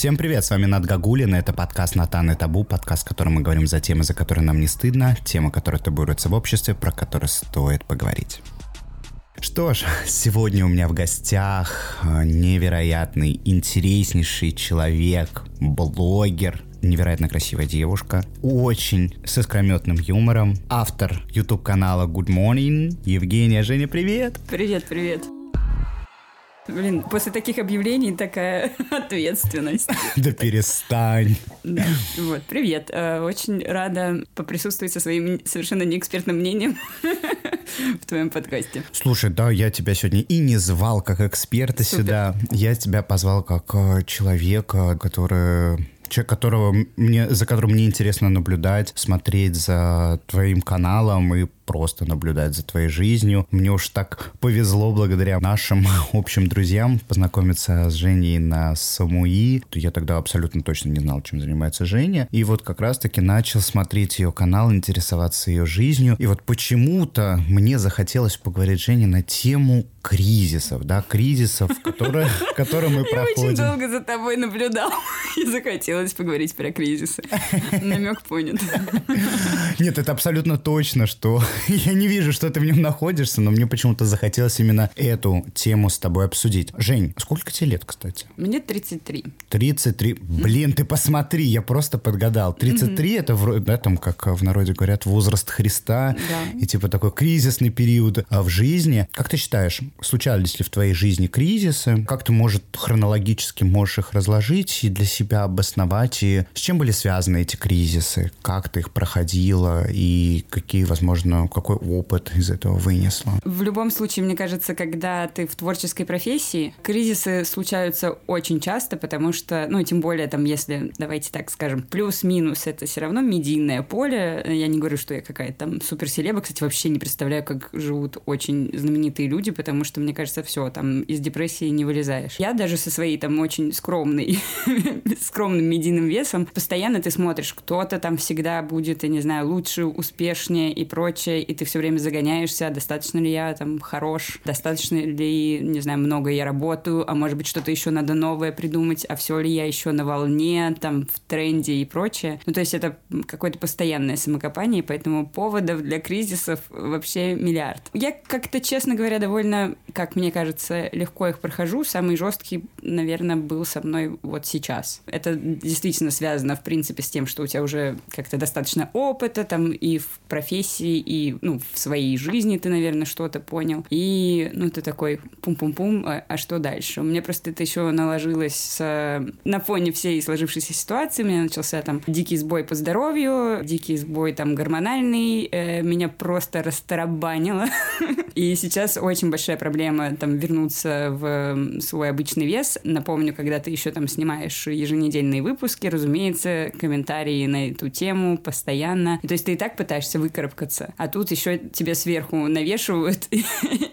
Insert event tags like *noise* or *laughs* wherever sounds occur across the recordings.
Всем привет, с вами Над Гагулин, это подкаст «Натан и табу», подкаст, в котором мы говорим за темы, за которые нам не стыдно, темы, которые табуируются в обществе, про которые стоит поговорить. Что ж, *laughs* сегодня у меня в гостях э, невероятный, интереснейший человек, блогер, невероятно красивая девушка, очень с искрометным юмором, автор YouTube-канала Good Morning, Евгения. Женя, привет! Привет, привет. Блин, после таких объявлений такая *laughs* ответственность. Да перестань. Да. Вот, привет. Э, очень рада поприсутствовать со своим совершенно неэкспертным мнением *laughs* в твоем подкасте. Слушай, да, я тебя сегодня и не звал как эксперта Супер. сюда. Я тебя позвал как э, человека, который человек, которого мне, за которым мне интересно наблюдать, смотреть за твоим каналом и просто наблюдать за твоей жизнью. Мне уж так повезло благодаря нашим *laughs* общим друзьям познакомиться с Женей на Самуи. Я тогда абсолютно точно не знал, чем занимается Женя. И вот как раз-таки начал смотреть ее канал, интересоваться ее жизнью. И вот почему-то мне захотелось поговорить с Женей на тему кризисов, да, кризисов, *laughs* которые, которые мы проходим. Я очень долго за тобой наблюдал *laughs* и захотелось поговорить про кризисы. Намек понят. Нет, это абсолютно точно, что *laughs* я не вижу, что ты в нем находишься, но мне почему-то захотелось именно эту тему с тобой обсудить. Жень, сколько тебе лет, кстати? Мне 33. 33. Блин, ты посмотри, я просто подгадал. 33 это, в, да, там, как в народе говорят, возраст Христа. Да. И типа такой кризисный период а в жизни. Как ты считаешь, случались ли в твоей жизни кризисы? Как ты, может, хронологически можешь их разложить и для себя обосновать? И с чем были связаны эти кризисы? Как ты их проходила? И какие, возможно, какой опыт из этого вынесла? В любом случае, мне кажется, когда ты в творческой профессии, кризисы случаются очень часто, потому что, ну, тем более, там, если, давайте так скажем, плюс-минус, это все равно медийное поле. Я не говорю, что я какая-то там суперселеба. Кстати, вообще не представляю, как живут очень знаменитые люди, потому что, мне кажется, все, там, из депрессии не вылезаешь. Я даже со своей там очень скромной, *laughs* скромным медийным весом, постоянно ты смотришь, кто-то там всегда будет, я не знаю, лучше, успешнее и прочее, и ты все время загоняешься, достаточно ли я там хорош, достаточно ли, не знаю, много я работаю, а может быть что-то еще надо новое придумать, а все ли я еще на волне, там, в тренде и прочее. Ну, то есть это какое-то постоянное самокопание, поэтому поводов для кризисов вообще миллиард. Я как-то, честно говоря, довольно, как мне кажется, легко их прохожу. Самый жесткий, наверное, был со мной вот сейчас. Это действительно связано, в принципе, с тем, что у тебя уже как-то достаточно опыта там и в профессии, и ну, в своей жизни ты, наверное, что-то понял. И, ну, ты такой пум-пум-пум, а, а что дальше? У меня просто это еще наложилось с, на фоне всей сложившейся ситуации. У меня начался там дикий сбой по здоровью, дикий сбой там гормональный. Э, меня просто растарабанило. *laughs* И сейчас очень большая проблема там вернуться в свой обычный вес. Напомню, когда ты еще там снимаешь еженедельные выпуски, разумеется, комментарии на эту тему постоянно. То есть ты и так пытаешься выкарабкаться, а тут еще тебе сверху навешивают, *laughs* и,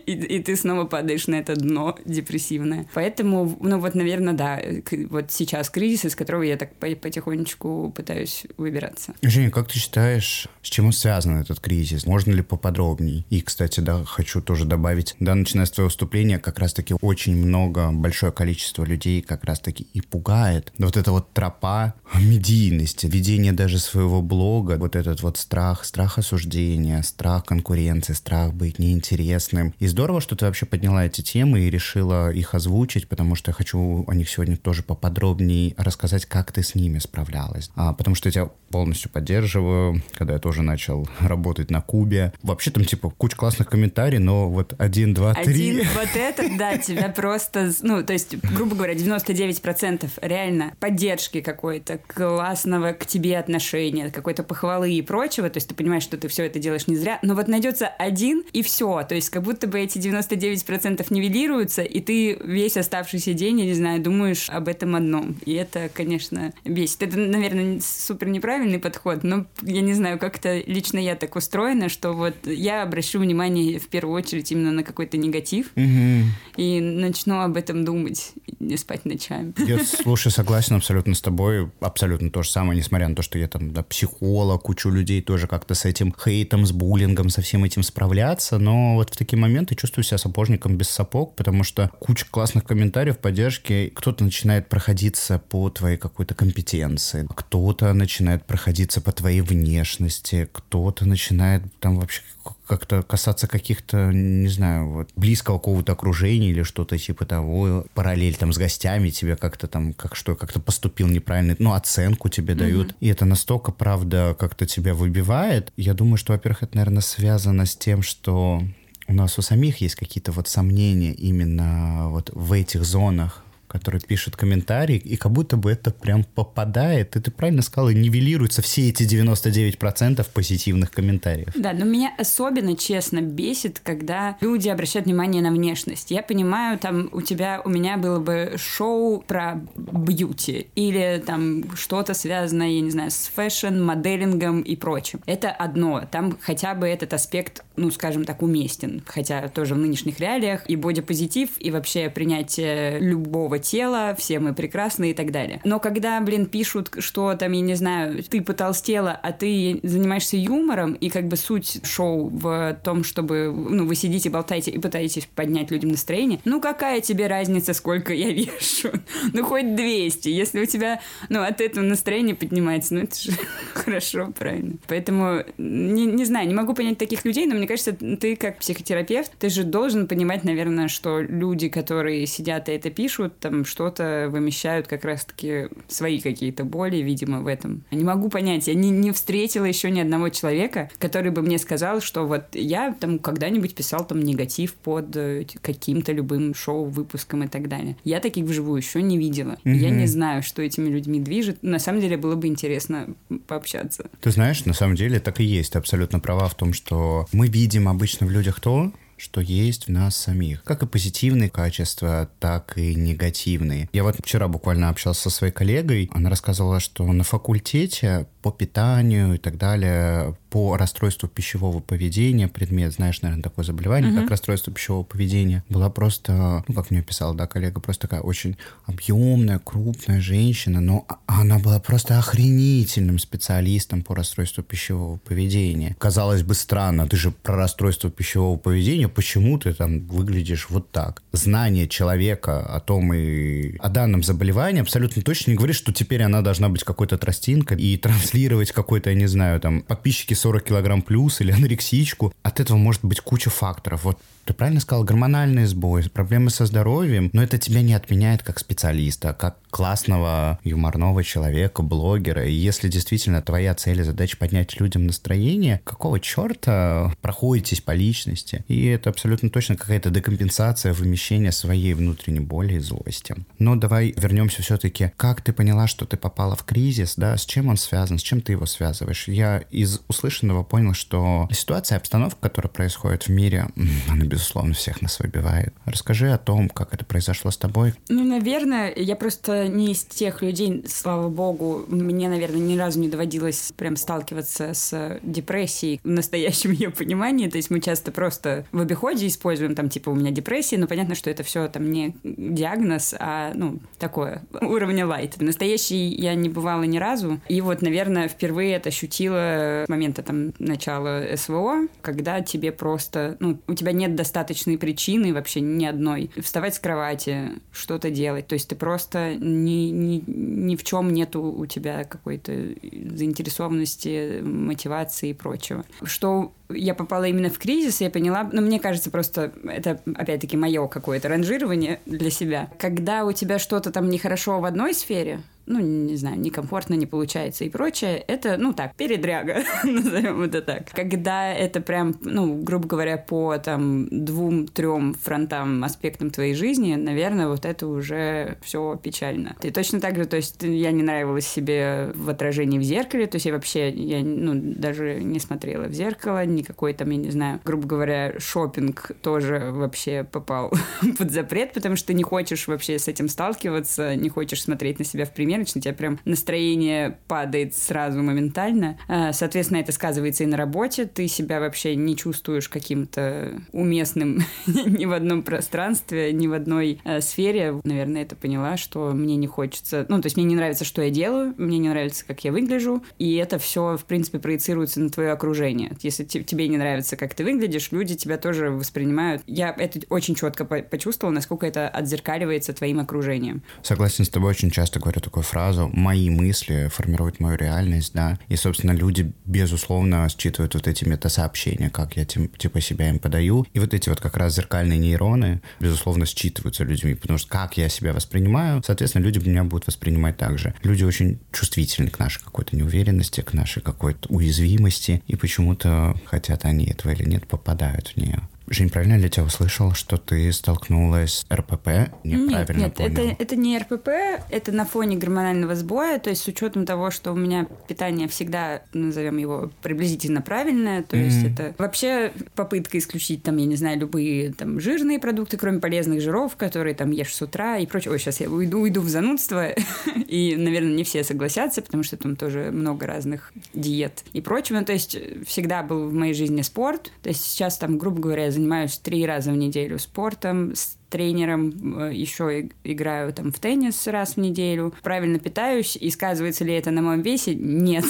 и, ты снова падаешь на это дно депрессивное. Поэтому, ну вот, наверное, да, вот сейчас кризис, из которого я так потихонечку пытаюсь выбираться. Женя, как ты считаешь, с чем связан этот кризис? Можно ли поподробнее? И, кстати, да, хочу тоже добавить, да, начиная с твоего выступления, как раз-таки очень много, большое количество людей как раз-таки и пугает. Вот эта вот тропа медийности, ведение даже своего блога, вот этот вот страх, страх осуждения, страх конкуренции, страх быть неинтересным. И здорово, что ты вообще подняла эти темы и решила их озвучить, потому что я хочу о них сегодня тоже поподробнее рассказать, как ты с ними справлялась. А, потому что я тебя полностью поддерживаю, когда я тоже начал работать на Кубе. Вообще там типа куча классных комментариев, но вот один, два, три. Один, *laughs* вот это, да, тебя просто, ну, то есть, грубо говоря, 99% реально поддержки какой-то, классного к тебе отношения, какой-то похвалы и прочего, то есть ты понимаешь, что ты все это делаешь не зря, но вот найдется один и все, то есть как будто бы эти 99% нивелируются, и ты весь оставшийся день, я не знаю, думаешь об этом одном, и это, конечно, бесит. Это, наверное, супер неправильный подход, но я не знаю, как-то лично я так устроена, что вот я обращу внимание в первую первую очередь именно на какой-то негатив Мгм. и начну об этом думать, не спать ночами. Я, слушай, согласен абсолютно с тобой. Абсолютно то же самое, несмотря на то, что я там да, психолог, кучу людей тоже как-то с этим хейтом, с буллингом, со всем этим справляться. Но вот в такие моменты чувствую себя сапожником без сапог, потому что куча классных комментариев, поддержки. Кто-то начинает проходиться по твоей какой-то компетенции, кто-то начинает проходиться по твоей внешности, кто-то начинает там вообще как-то касаться каких-то, не знаю, вот близкого какого-то окружения или что-то типа того, параллель там с гостями тебе как-то там, как что, как-то поступил неправильно, ну, оценку тебе дают. И это настолько, правда, как-то тебя выбивает. Я думаю, что, во-первых, это, наверное, связано с тем, что у нас у самих есть какие-то вот сомнения именно вот в этих зонах, которые пишут комментарии, и как будто бы это прям попадает, и ты правильно сказала, нивелируются все эти 99% позитивных комментариев. Да, но меня особенно, честно, бесит, когда люди обращают внимание на внешность. Я понимаю, там у тебя, у меня было бы шоу про beauty или там что-то связанное, я не знаю, с fashion, моделингом и прочим. Это одно. Там хотя бы этот аспект, ну, скажем так, уместен. Хотя тоже в нынешних реалиях и бодипозитив, и вообще принятие любого тела, все мы прекрасны и так далее. Но когда, блин, пишут, что там, я не знаю, ты потолстела, а ты занимаешься юмором, и как бы суть шоу в том, чтобы, ну, вы сидите, болтаете и пытаетесь поднять людям настроение, ну, какая тебе разница, сколько я *laughs* вешу? Ну, хоть 200. Если у тебя, ну, от этого настроение поднимается, ну, это же *laughs* хорошо, правильно. Поэтому, не, не знаю, не могу понять таких людей, но мне кажется, ты как психотерапевт, ты же должен понимать, наверное, что люди, которые сидят и это пишут, там что-то вымещают как раз-таки свои какие-то боли, видимо, в этом. Не могу понять, я не, не встретила еще ни одного человека, который бы мне сказал, что вот я там когда-нибудь писал там негатив под э, каким-то любым шоу, выпуском и так далее. Я таких вживую еще не видела. Я Мгм. не знаю, что этими людьми движет. На самом деле было бы интересно пообщаться. Ты знаешь, на самом деле так и есть. Ты абсолютно права в том, что мы видим обычно в людях то, что есть в нас самих. Как и позитивные качества, так и негативные. Я вот вчера буквально общался со своей коллегой. Она рассказывала, что на факультете по питанию и так далее, по расстройству пищевого поведения, предмет, знаешь, наверное, такое заболевание, как расстройство пищевого поведения, была просто, ну, как мне писала, да, коллега, просто такая очень объемная, крупная женщина, но она была просто охренительным специалистом по расстройству пищевого поведения. Казалось бы, странно, ты же про расстройство пищевого поведения, почему ты там выглядишь вот так? Знание человека о том и о данном заболевании абсолютно точно не говорит, что теперь она должна быть какой-то тростинкой и *laughs* транслировать какой-то, я не знаю, там, подписчики 40 килограмм плюс или анорексичку. От этого может быть куча факторов. Вот ты правильно сказал, гормональный сбой, проблемы со здоровьем, но это тебя не отменяет как специалиста, как классного юморного человека, блогера. И если действительно твоя цель и задача поднять людям настроение, какого черта проходитесь по личности? И это абсолютно точно какая-то декомпенсация, вымещение своей внутренней боли и злости. Но давай вернемся все-таки. Как ты поняла, что ты попала в кризис, да? С чем он связан? С чем ты его связываешь? Я из услышанного понял, что ситуация, обстановка, которая происходит в мире, *laughs* она, безусловно, всех нас выбивает. Расскажи о том, как это произошло с тобой. Ну, наверное, я просто не из тех людей, слава богу, мне, наверное, ни разу не доводилось прям сталкиваться с депрессией в настоящем ее понимании. То есть мы часто просто в обиходе используем там, типа, у меня депрессия, но понятно, что это все там не диагноз, а, ну, такое, уровня лайт. Настоящий я не бывала ни разу. И вот, наверное, впервые это ощутила с момента там начала СВО, когда тебе просто, ну, у тебя нет достаточной причины вообще ни одной вставать с кровати, что-то делать. То есть ты просто ни, ни, ни в чем нету у тебя какой-то заинтересованности, мотивации и прочего. Что я попала именно в кризис, я поняла, ну, мне кажется, просто это, опять-таки, мое какое-то ранжирование для себя. Когда у тебя что-то там нехорошо в одной сфере, ну, не знаю, некомфортно, не получается и прочее, это, ну, так, передряга, *laughs* назовем это так. Когда это прям, ну, грубо говоря, по там двум-трем фронтам, аспектам твоей жизни, наверное, вот это уже все печально. И точно так же, то есть я не нравилась себе в отражении в зеркале, то есть я вообще, я, ну, даже не смотрела в зеркало, никакой там, я не знаю, грубо говоря, шопинг тоже вообще попал *laughs* под запрет, потому что ты не хочешь вообще с этим сталкиваться, не хочешь смотреть на себя в пример, нервничать, у тебя прям настроение падает сразу моментально. А, соответственно, это сказывается и на работе. Ты себя вообще не чувствуешь каким-то уместным *laughs* ни в одном пространстве, ни в одной э, сфере. Наверное, это поняла, что мне не хочется... Ну, то есть мне не нравится, что я делаю, мне не нравится, как я выгляжу, и это все, в принципе, проецируется на твое окружение. Если тебе не нравится, как ты выглядишь, люди тебя тоже воспринимают. Я это очень четко почувствовала, насколько это отзеркаливается твоим окружением. Согласен с тобой, очень часто говорю такую фразу «мои мысли формируют мою реальность», да, и, собственно, люди, безусловно, считывают вот эти метасообщения, как я тем, типа себя им подаю, и вот эти вот как раз зеркальные нейроны, безусловно, считываются людьми, потому что как я себя воспринимаю, соответственно, люди меня будут воспринимать так же. Люди очень чувствительны к нашей какой-то неуверенности, к нашей какой-то уязвимости, и почему-то, хотят они этого или нет, попадают в нее. Жень, правильно ли я тебя услышал, что ты столкнулась с РПП? Неправильно нет, нет, понял. Это, это не РПП, это на фоне гормонального сбоя, то есть с учетом того, что у меня питание всегда, назовем его, приблизительно правильное, то mm-hmm. есть это вообще попытка исключить там, я не знаю, любые там жирные продукты, кроме полезных жиров, которые там ешь с утра и прочее. Ой, сейчас я уйду, уйду в занудство, *laughs* и, наверное, не все согласятся, потому что там тоже много разных диет и прочего. То есть всегда был в моей жизни спорт, то есть сейчас там, грубо говоря, занимаюсь три раза в неделю спортом, тренером, э, еще играю там в теннис раз в неделю, правильно питаюсь, и сказывается ли это на моем весе? Нет.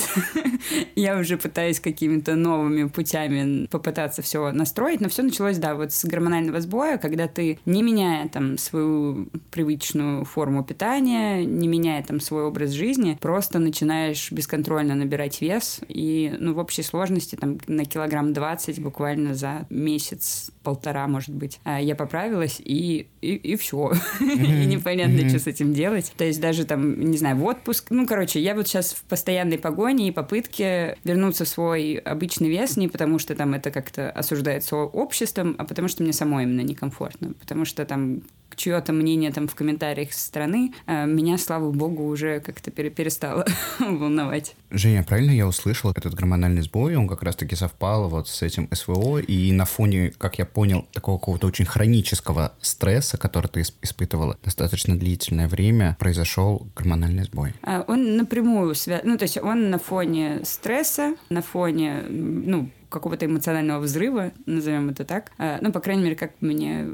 *laughs* Я уже пытаюсь какими-то новыми путями попытаться все настроить, но все началось, да, вот с гормонального сбоя, когда ты, не меняя там свою привычную форму питания, не меняя там свой образ жизни, просто начинаешь бесконтрольно набирать вес, и, ну, в общей сложности там на килограмм 20 буквально за месяц, полтора, может быть, а я поправилась, и и, и, все. *laughs* и непонятно, что с этим делать. То есть даже там, не знаю, в отпуск. Ну, короче, я вот сейчас в постоянной погоне и попытке вернуться в свой обычный вес не потому, что там это как-то осуждается обществом, а потому что мне самой именно некомфортно. Потому что там чье-то мнение там в комментариях со стороны, а меня, слава богу, уже как-то перестало *laughs* волновать. Женя, правильно я услышал, этот гормональный сбой, он как раз-таки совпал вот с этим СВО, и на фоне, как я понял, такого какого-то очень хронического стресса, который ты испытывала достаточно длительное время, произошел гормональный сбой. А, он напрямую связан, ну, то есть он на фоне стресса, на фоне, ну, какого-то эмоционального взрыва, назовем это так. А, ну, по крайней мере, как мне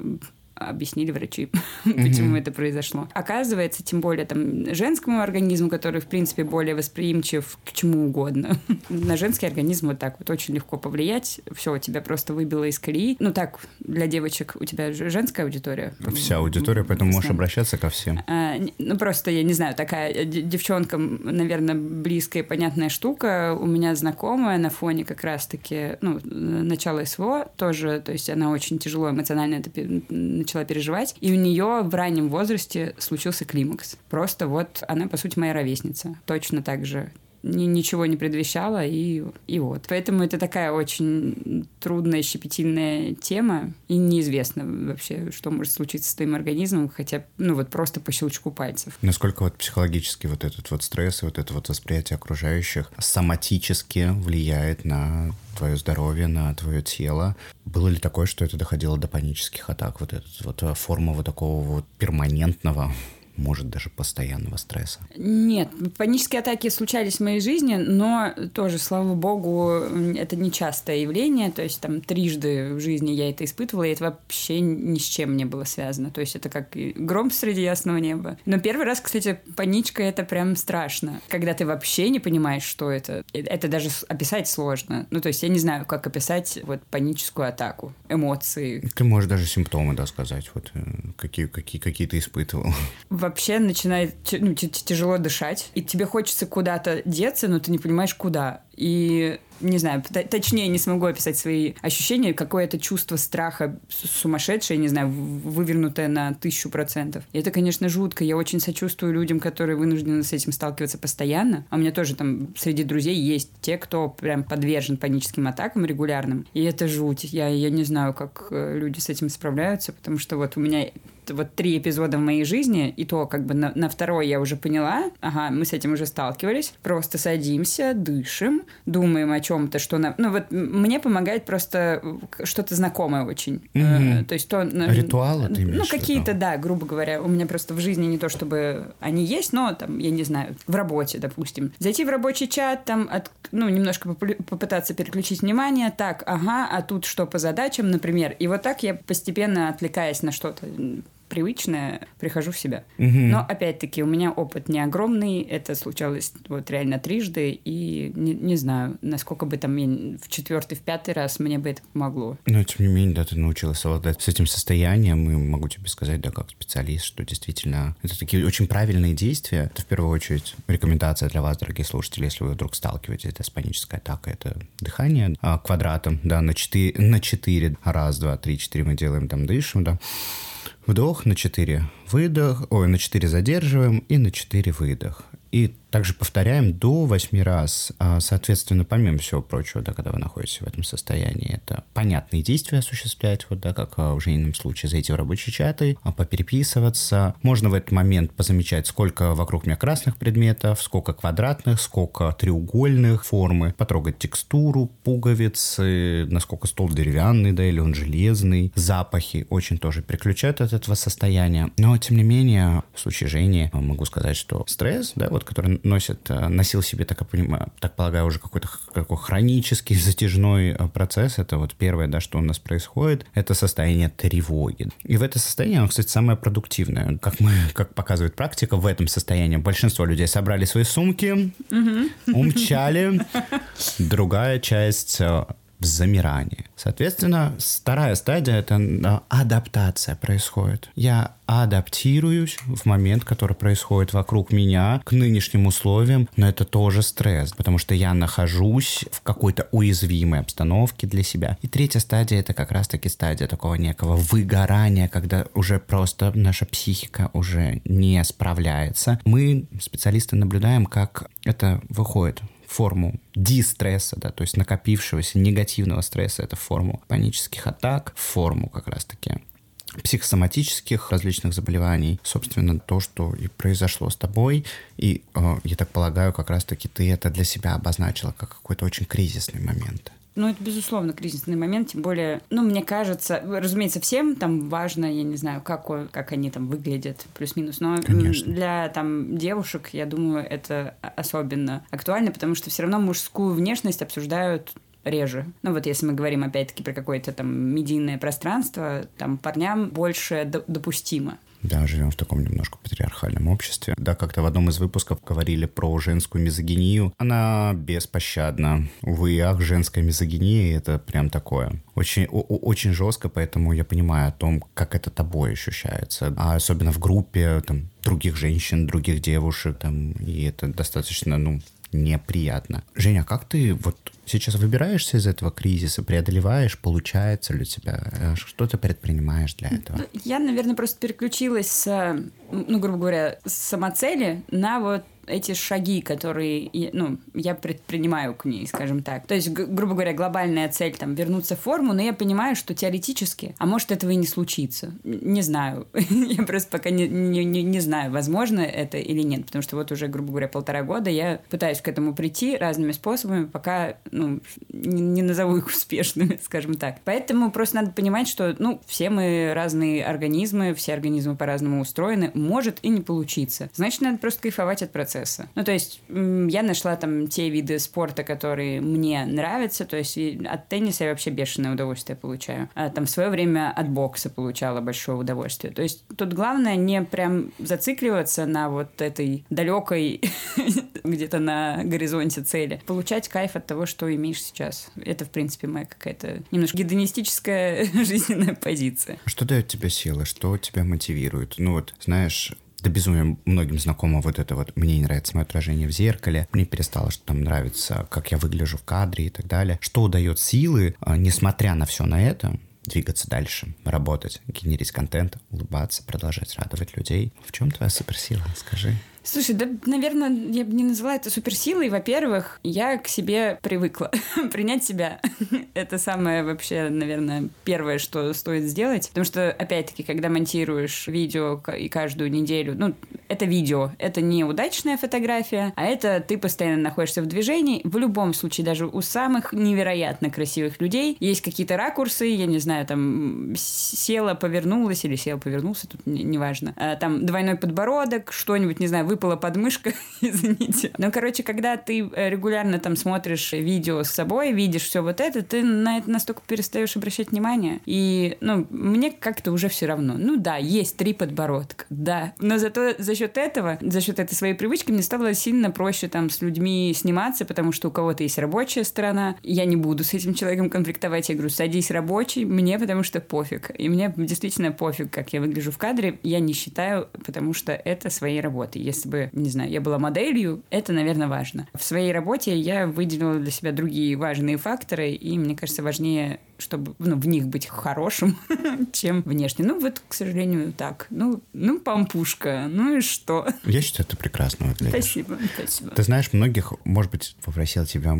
объяснили врачи, *laughs* почему это произошло. Оказывается, тем более там женскому организму, который, в принципе, более восприимчив к чему угодно. *laughs* На женский организм вот так вот очень легко повлиять. Все, тебя просто выбило из колеи. Ну так, для девочек у тебя женская аудитория. Вся аудитория, поэтому можешь обращаться ко всем. А, ну просто, я не знаю, такая девчонкам, наверное, близкая и понятная штука. У меня знакомая на фоне как раз-таки, ну, начала СВО тоже, то есть она очень тяжело эмоционально это начала переживать, и у нее в раннем возрасте случился климакс. Просто вот она, по сути, моя ровесница. Точно так же ни, ничего не предвещало, и, и вот. Поэтому это такая очень трудная, щепетильная тема, и неизвестно вообще, что может случиться с твоим организмом, хотя, ну вот просто по щелчку пальцев. Насколько вот психологически вот этот вот стресс и вот это вот восприятие окружающих соматически влияет на твое здоровье, на твое тело. Было ли такое, что это доходило до панических атак? Вот эта вот форма вот такого вот перманентного может даже постоянного стресса? Нет, панические атаки случались в моей жизни, но тоже, слава богу, это не частое явление, то есть там трижды в жизни я это испытывала, и это вообще ни с чем не было связано, то есть это как гром среди ясного неба. Но первый раз, кстати, паничка — это прям страшно, когда ты вообще не понимаешь, что это. Это даже описать сложно. Ну, то есть я не знаю, как описать вот паническую атаку, эмоции. Ты можешь даже симптомы, да, сказать, вот э, какие, какие, какие ты испытывал вообще начинает ну, тяжело дышать, и тебе хочется куда-то деться, но ты не понимаешь, куда. И не знаю, точнее не смогу описать свои ощущения, какое-то чувство страха сумасшедшее, не знаю, вывернутое на тысячу процентов. И это, конечно, жутко. Я очень сочувствую людям, которые вынуждены с этим сталкиваться постоянно. А у меня тоже там среди друзей есть те, кто прям подвержен паническим атакам регулярным. И это жуть. Я, я не знаю, как э, люди с этим справляются, потому что вот у меня вот три эпизода в моей жизни, и то как бы на, на второй я уже поняла, ага, мы с этим уже сталкивались, просто садимся, дышим, думаем о чем-то, что нам... Ну вот мне помогает просто что-то знакомое очень. Мгм. То есть то... Ритуалы ты имеешь Ну, какие-то, да, грубо говоря. У меня просто в жизни не то, чтобы они есть, но там, я не знаю, в работе, допустим. Зайти в рабочий чат, там, от, ну, немножко попу- попытаться переключить внимание. Так, ага, а тут что по задачам, например. И вот так я постепенно, отвлекаясь на что-то привычное, прихожу в себя. Мгм. Но, опять-таки, у меня опыт не огромный. Это случалось вот реально трижды. И не, не знаю, насколько бы там я в четвертый, в пятый раз мне бы это помогло. Но, тем не менее, да, ты научилась совладать с этим состоянием, и могу тебе сказать, да, как специалист, что действительно это такие очень правильные действия. Это, в первую очередь, рекомендация для вас, дорогие слушатели, если вы вдруг сталкиваетесь с панической атакой, это дыхание а, квадратом, да, на 4, на 4, раз, два, три, четыре мы делаем, там, дышим, да. Вдох на 4, выдох, ой, на 4 задерживаем и на 4 выдох. И также повторяем до 8 раз. А, Соответственно, помимо всего прочего, да, когда вы находитесь в этом состоянии, это понятные действия осуществлять, вот, да, как а, в жизненном случае зайти в рабочие чаты, а, попереписываться. Можно в этот момент позамечать, сколько вокруг меня красных предметов, сколько квадратных, сколько треугольных формы, потрогать текстуру, пуговицы, насколько стол деревянный, да, или он железный, запахи очень тоже переключают от этого состояния. Но, тем не менее, в случае Жени а, могу сказать, что стресс, да, вот, который носит, а, носил себе, так, я понимаю, так полагаю, уже какой-то какой хронический затяжной а, процесс, это вот первое, да, что у нас происходит, это состояние тревоги. И в это состояние, оно, кстати, самое продуктивное. Как мы, как показывает практика, в этом состоянии большинство людей собрали свои сумки, умчали. Другая часть в замирании. Соответственно, вторая стадия — это э, адаптация происходит. Я адаптируюсь в момент, который происходит вокруг меня к нынешним условиям, но это тоже стресс, потому что я нахожусь в какой-то уязвимой обстановке для себя. И третья стадия — это как раз-таки стадия такого некого выгорания, когда уже просто наша психика уже не справляется. Мы, специалисты, наблюдаем, как это выходит форму дистресса, да, то есть накопившегося негативного стресса, это форму панических атак, форму как раз-таки психосоматических различных заболеваний. Собственно, то, что и произошло с тобой. И, э, я так полагаю, как раз-таки ты это для себя обозначила как какой-то очень кризисный момент. Ну, это, безусловно, кризисный момент, тем более, ну, мне кажется, разумеется, всем там важно, я не знаю, как, как они там выглядят, плюс-минус, но Конечно. для там девушек, я думаю, это особенно актуально, потому что все равно мужскую внешность обсуждают реже. Ну вот если мы говорим опять-таки про какое-то там медийное пространство, там парням больше допустимо. Да, живем в таком немножко патриархальном обществе. Да, как-то в одном из выпусков говорили про женскую мизогинию. Она беспощадна. Увы ах, женская мизогиния — это прям такое. Очень, очень жестко, поэтому я понимаю о том, как это тобой ощущается. А особенно в группе там, других женщин, других девушек. Там, и это достаточно, ну, неприятно. Женя, а как ты вот сейчас выбираешься из этого кризиса, преодолеваешь, получается ли у тебя? Э, Что ты предпринимаешь для этого? Ну, Я, наверное, просто переключилась с, э, ну, грубо говоря, с самоцели на вот эти шаги, которые, ну, я предпринимаю к ней, скажем так. То есть, грубо говоря, глобальная цель там вернуться в форму, но я понимаю, что теоретически, а может этого и не случится. Не знаю. *laughs* Я просто пока не, не, не, не знаю, возможно это или нет, потому что вот уже, грубо говоря, полтора года я пытаюсь к этому прийти разными способами, пока, ну, не, не назову их *laughs* успешными, скажем так. Поэтому просто надо понимать, что, ну, все мы разные организмы, все организмы по-разному устроены, может и не получиться. Значит, надо просто кайфовать от процесса. Ну, то есть, я нашла там те виды спорта, которые мне нравятся, то есть от тенниса я вообще бешеное удовольствие получаю. А там в свое время от бокса получала большое удовольствие. То есть тут главное не прям зацикливаться на вот этой далекой *laughs* где-то на горизонте цели. Получать кайф от того, что имеешь сейчас. Это, в принципе, моя какая-то немножко гедонистическая *laughs* жизненная позиция. Что дает тебе силы? Что тебя мотивирует? Ну вот, знаешь, до безумия многим знакомо вот это вот «мне не нравится мое отражение в зеркале», «мне перестало что там нравится, как я выгляжу в кадре» и так далее. Что дает силы, а, несмотря на все на это, двигаться дальше, работать, генерить контент, улыбаться, продолжать радовать людей? В чем твоя суперсила? Скажи. Слушай, да, наверное, я бы не назвала это суперсилой. Во-первых, я к себе привыкла. *laughs* Принять себя *laughs* — это самое вообще, наверное, первое, что стоит сделать. Потому что, опять-таки, когда монтируешь видео и каждую неделю, ну, это видео, это не удачная фотография, а это ты постоянно находишься в движении. В любом случае, даже у самых невероятно красивых людей есть какие-то ракурсы, я не знаю, там села, повернулась или села, повернулся, тут неважно. Не а, там двойной подбородок, что-нибудь, не знаю, выпала подмышка, *laughs* извините. Ну, короче, когда ты э, регулярно там смотришь видео с собой, видишь все вот это, ты на это настолько перестаешь обращать внимание. И, ну, мне как-то уже все равно. Ну да, есть три подбородка, да. Но зато за счет этого, за счет этой своей привычки мне стало сильно проще там с людьми сниматься, потому что у кого-то есть рабочая сторона. Я не буду с этим человеком конфликтовать. Я говорю, садись рабочий, мне потому что пофиг. И мне действительно пофиг, как я выгляжу в кадре. Я не считаю, потому что это своей работы. Если бы, не знаю, я была моделью, это, наверное, важно. В своей работе я выделила для себя другие важные факторы, и мне кажется, важнее чтобы ну, в них быть хорошим, *laughs* чем внешне. Ну, вот, к сожалению, так. Ну, ну, пампушка, ну и что? Я считаю, ты прекрасно выглядишь. Спасибо, спасибо. Ты знаешь, многих, может быть, попросил тебя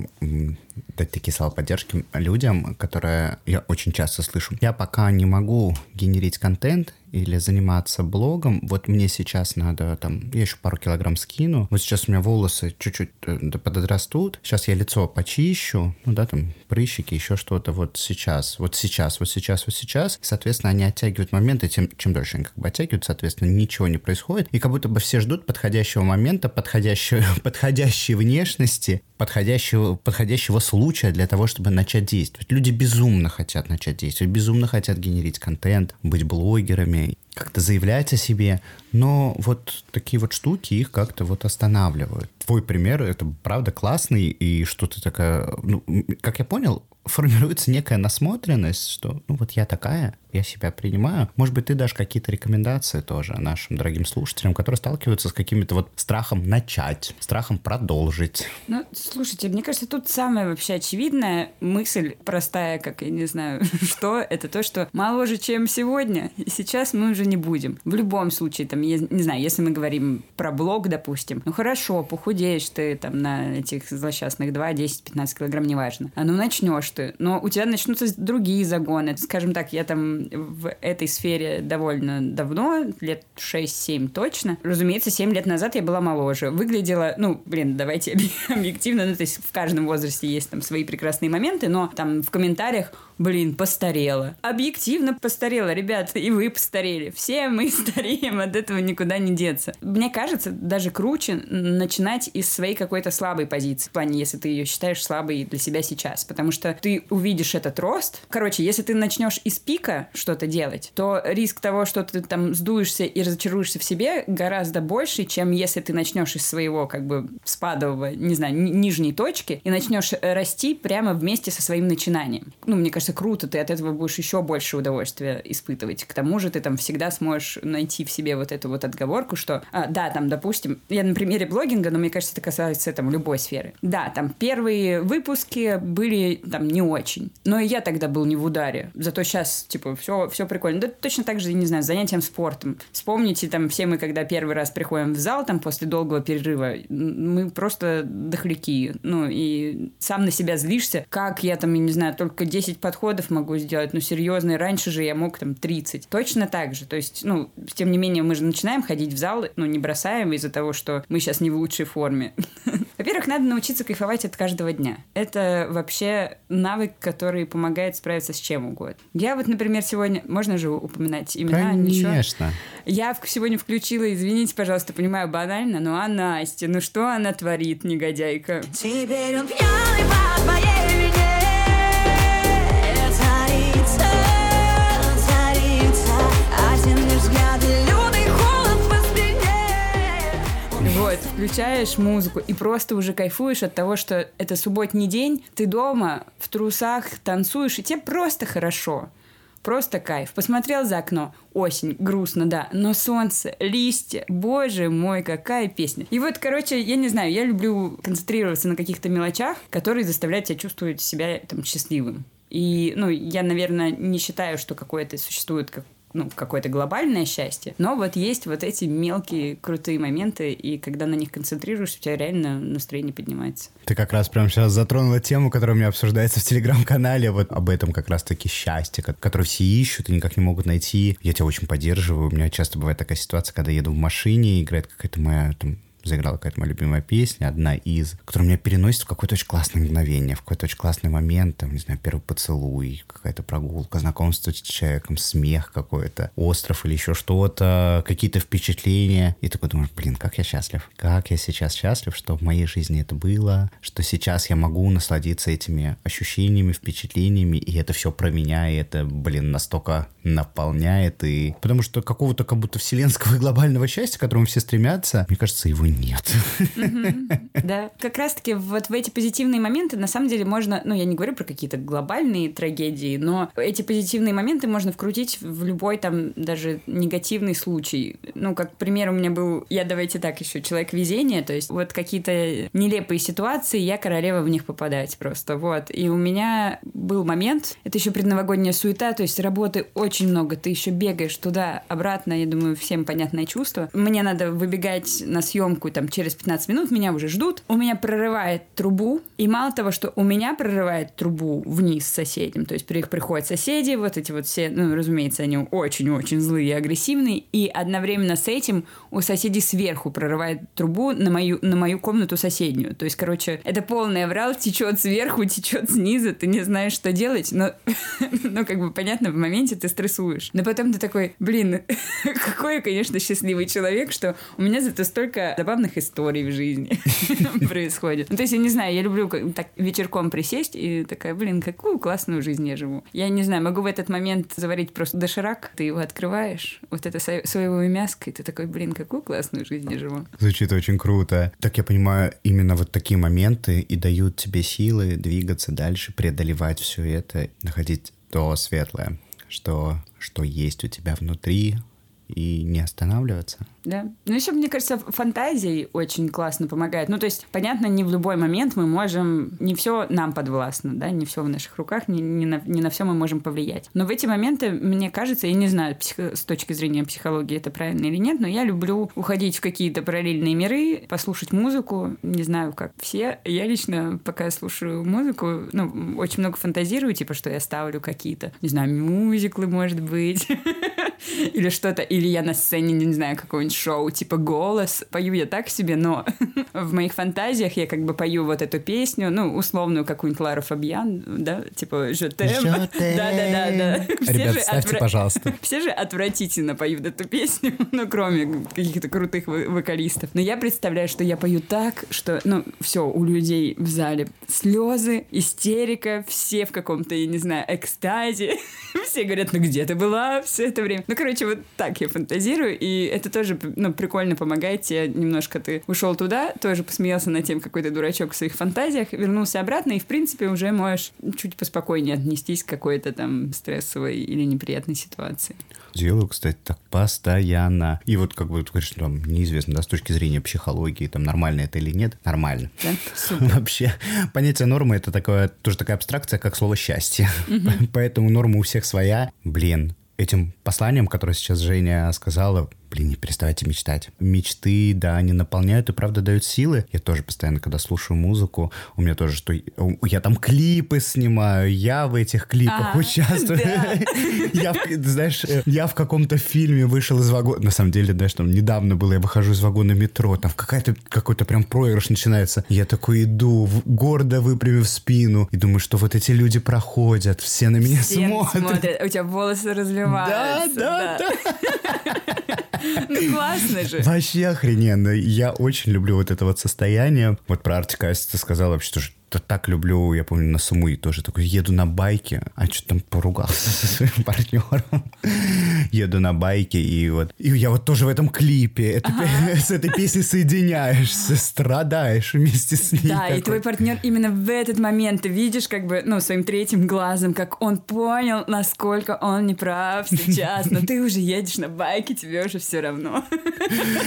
дать такие слова поддержки людям, которые я очень часто слышу. Я пока не могу генерить контент, или заниматься блогом, вот мне сейчас надо там, я еще пару килограмм скину, вот сейчас у меня волосы чуть-чуть э, пододрастут, сейчас я лицо почищу, ну да, там прыщики, еще что-то. Вот сейчас, вот сейчас, вот сейчас, вот сейчас, соответственно, они оттягивают моменты, тем, чем дольше они как бы оттягивают, соответственно, ничего не происходит, и как будто бы все ждут подходящего момента, подходящего, *laughs* подходящей внешности, подходящего, подходящего случая для того, чтобы начать действовать. Люди безумно хотят начать действовать, безумно хотят генерить контент, быть блогерами, как-то заявлять о себе, но вот такие вот штуки их как-то вот останавливают. Твой пример, это правда классный, и что ты такая, ну, как я понял, формируется некая насмотренность, что ну вот я такая, я себя принимаю. Может быть, ты дашь какие-то рекомендации тоже нашим дорогим слушателям, которые сталкиваются с каким-то вот страхом начать, страхом продолжить. Ну, слушайте, мне кажется, тут самая вообще очевидная мысль, простая, как я не знаю, *laughs* что, это то, что моложе, чем сегодня, и сейчас мы уже не будем. В любом случае, там, я, не знаю, если мы говорим про блог, допустим, ну хорошо, похудеешь ты там на этих злосчастных 2, 10, 15 килограмм, неважно. А ну начнешь ты, но у тебя начнутся другие загоны. Скажем так, я там в этой сфере довольно давно, лет 6-7 точно. Разумеется, 7 лет назад я была моложе. Выглядела, ну, блин, давайте *laughs* объективно, ну, то есть в каждом возрасте есть там свои прекрасные моменты, но там в комментариях блин, постарела. Объективно постарела, ребят, и вы постарели. Все мы *laughs* стареем, от этого никуда не деться. Мне кажется, даже круче начинать из своей какой-то слабой позиции. В плане, если ты ее считаешь слабой для себя сейчас. Потому что ты увидишь этот рост. Короче, если ты начнешь из пика что-то делать, то риск того, что ты там сдуешься и разочаруешься в себе, гораздо больше, чем если ты начнешь из своего как бы спадового, не знаю, нижней точки и начнешь расти прямо вместе со своим начинанием. Ну, мне кажется, круто, ты от этого будешь еще больше удовольствия испытывать. К тому же ты там всегда сможешь найти в себе вот эту вот отговорку, что, а, да, там, допустим, я на примере блогинга, но мне кажется, это касается там любой сферы. Да, там первые выпуски были там не очень, но и я тогда был не в ударе. Зато сейчас, типа, все, все прикольно. Да точно так же, не знаю, занятием спортом. Вспомните, там, все мы, когда первый раз приходим в зал, там, после долгого перерыва, мы просто дохляки. Ну, и сам на себя злишься. Как я там, я не знаю, только 10 подходов могу сделать, ну, серьезно, раньше же я мог там 30. Точно так же. То есть, ну, тем не менее, мы же начинаем ходить в зал, ну, не бросаем из-за того, что мы сейчас не в лучшей форме. *laughs* Во-первых, надо научиться кайфовать от каждого дня. Это вообще навык, который помогает справиться с чем угодно. Я вот, например, сегодня... Можно же упоминать имена? Конечно. Ничего? Я сегодня включила, извините, пожалуйста, понимаю, банально, но а Настя, ну что она творит, негодяйка? Теперь он пьяный по твоей Вот, включаешь музыку и просто уже кайфуешь от того, что это субботний день, ты дома в трусах танцуешь, и тебе просто хорошо. Просто кайф. Посмотрел за окно. Осень, грустно, да. Но солнце, листья. Боже мой, какая песня. И вот, короче, я не знаю, я люблю концентрироваться на каких-то мелочах, которые заставляют тебя чувствовать себя там счастливым. И, ну, я, наверное, не считаю, что какое-то существует как ну, какое-то глобальное счастье, но вот есть вот эти мелкие крутые моменты, и когда на них концентрируешься, у тебя реально настроение поднимается. Ты как раз прямо сейчас затронула тему, которая у меня обсуждается в телеграм-канале, вот об этом как раз-таки счастье, которое все ищут и никак не могут найти. Я тебя очень поддерживаю. У меня часто бывает такая ситуация, когда еду в машине, играет какая-то моя там заиграла какая-то моя любимая песня, одна из, которая меня переносит в какое-то очень классное мгновение, в какой-то очень классный момент, там, не знаю, первый поцелуй, какая-то прогулка, знакомство с человеком, смех какой-то, остров или еще что-то, какие-то впечатления. И такой думаешь, блин, как я счастлив. Как я сейчас счастлив, что в моей жизни это было, что сейчас я могу насладиться этими ощущениями, впечатлениями, и это все про меня, и это, блин, настолько наполняет. И... Потому что какого-то как будто вселенского и глобального счастья, к которому все стремятся, мне кажется, его нет. Да, как раз-таки вот в эти позитивные моменты на самом деле можно, ну, я не говорю про какие-то глобальные трагедии, но эти позитивные моменты можно вкрутить в любой там даже негативный случай. Ну, как пример у меня был, я давайте так еще, человек везения, то есть вот какие-то нелепые ситуации, я королева в них попадать просто, вот. И у меня был момент, это еще предновогодняя суета, то есть работы очень много, ты еще бегаешь туда, обратно, я думаю, всем понятное чувство. Мне надо выбегать на съемку трубку, там, через 15 минут меня уже ждут. У меня прорывает трубу, и мало того, что у меня прорывает трубу вниз соседям, то есть при их приходят соседи, вот эти вот все, ну, разумеется, они очень-очень злые и агрессивные, и одновременно с этим у соседей сверху прорывает трубу на мою, на мою комнату соседнюю. То есть, короче, это полный аврал, течет сверху, *laughs* течет снизу, ты не знаешь, что делать, но, *laughs* ну, как бы понятно, в моменте ты стрессуешь. Но потом ты такой, блин, *laughs* какой я, конечно, счастливый человек, что у меня зато столько забавных забавных историй в жизни *laughs* происходит. Ну, то есть, я не знаю, я люблю так вечерком присесть и такая, блин, какую классную жизнь я живу. Я не знаю, могу в этот момент заварить просто доширак, ты его открываешь, вот это соевое мяско, и ты такой, блин, какую классную жизнь я живу. Звучит очень круто. Так я понимаю, именно вот такие моменты и дают тебе силы двигаться дальше, преодолевать все это, находить то светлое, что, что есть у тебя внутри, и не останавливаться. Да. Ну, еще, мне кажется, фантазии очень классно помогает. Ну, то есть, понятно, не в любой момент мы можем... Не все нам подвластно, да, не все в наших руках, не, не, на, не на все мы можем повлиять. Но в эти моменты, мне кажется, я не знаю, психо, с точки зрения психологии это правильно или нет, но я люблю уходить в какие-то параллельные миры, послушать музыку. Не знаю, как все. Я лично, пока слушаю музыку, ну, очень много фантазирую, типа, что я ставлю какие-то, не знаю, мюзиклы, может быть, *laughs* или что-то, или я на сцене, не знаю, какого-нибудь шоу, типа голос. Пою я так себе, но *laughs* в моих фантазиях я как бы пою вот эту песню, ну, условную какую-нибудь Лару Фабьян, да, типа «Жетем». Да-да-да. Ребят, ставьте, пожалуйста. *laughs* Все же отвратительно поют эту песню, *laughs* ну, кроме каких-то крутых вокалистов. Но я представляю, что я пою так, что, ну, все, у людей в зале слезы, истерика, все в каком-то, я не знаю, экстазе. Все говорят, ну где ты была все это время? Ну, короче, вот так я фантазирую, и это тоже, ну, прикольно помогает тебе немножко. Ты ушел туда, тоже посмеялся над тем, какой ты дурачок в своих фантазиях, вернулся обратно, и, в принципе, уже можешь чуть поспокойнее отнестись к какой-то там стрессовой или неприятной ситуации. Делаю, кстати, так постоянно. И вот как бы ты говоришь, там, неизвестно, да, с точки зрения психологии, там, нормально это или нет, нормально. Да? *laughs* Вообще, понятие нормы — это такое, тоже такая абстракция, как слово «счастье». *laughs* Поэтому норма у всех своя. Блин, этим посланием, которое сейчас Женя сказала, блин, не переставайте мечтать. Мечты, да, они наполняют и правда дают силы. Я тоже постоянно, когда слушаю музыку, у меня тоже, что я там клипы снимаю, я в этих клипах а, участвую. *laughs* Я, знаешь, я в каком-то фильме вышел из вагона. На самом деле, знаешь, там недавно было, я выхожу из вагона метро, там какая-то какой-то прям проигрыш начинается. Я такой иду, гордо выпрямив спину, и думаю, что вот эти люди проходят, все на меня все смотрят. смотрят. У тебя волосы развиваются. Да, да, да. *laughs* Ну классно же. Вообще охрененно. Я очень люблю вот это вот состояние. Вот про Артика ты сказал вообще, что так люблю, я помню, на Самуи тоже такой, еду на байке, а что там поругался со своим *laughs* партнером. еду на байке, и вот и я вот тоже в этом клипе это, ага. с этой песней соединяешься, страдаешь вместе с ней. Да, такой. и твой партнер именно в этот момент ты видишь как бы, ну, своим третьим глазом, как он понял, насколько он неправ сейчас, но ты уже едешь на байке, тебе уже все равно.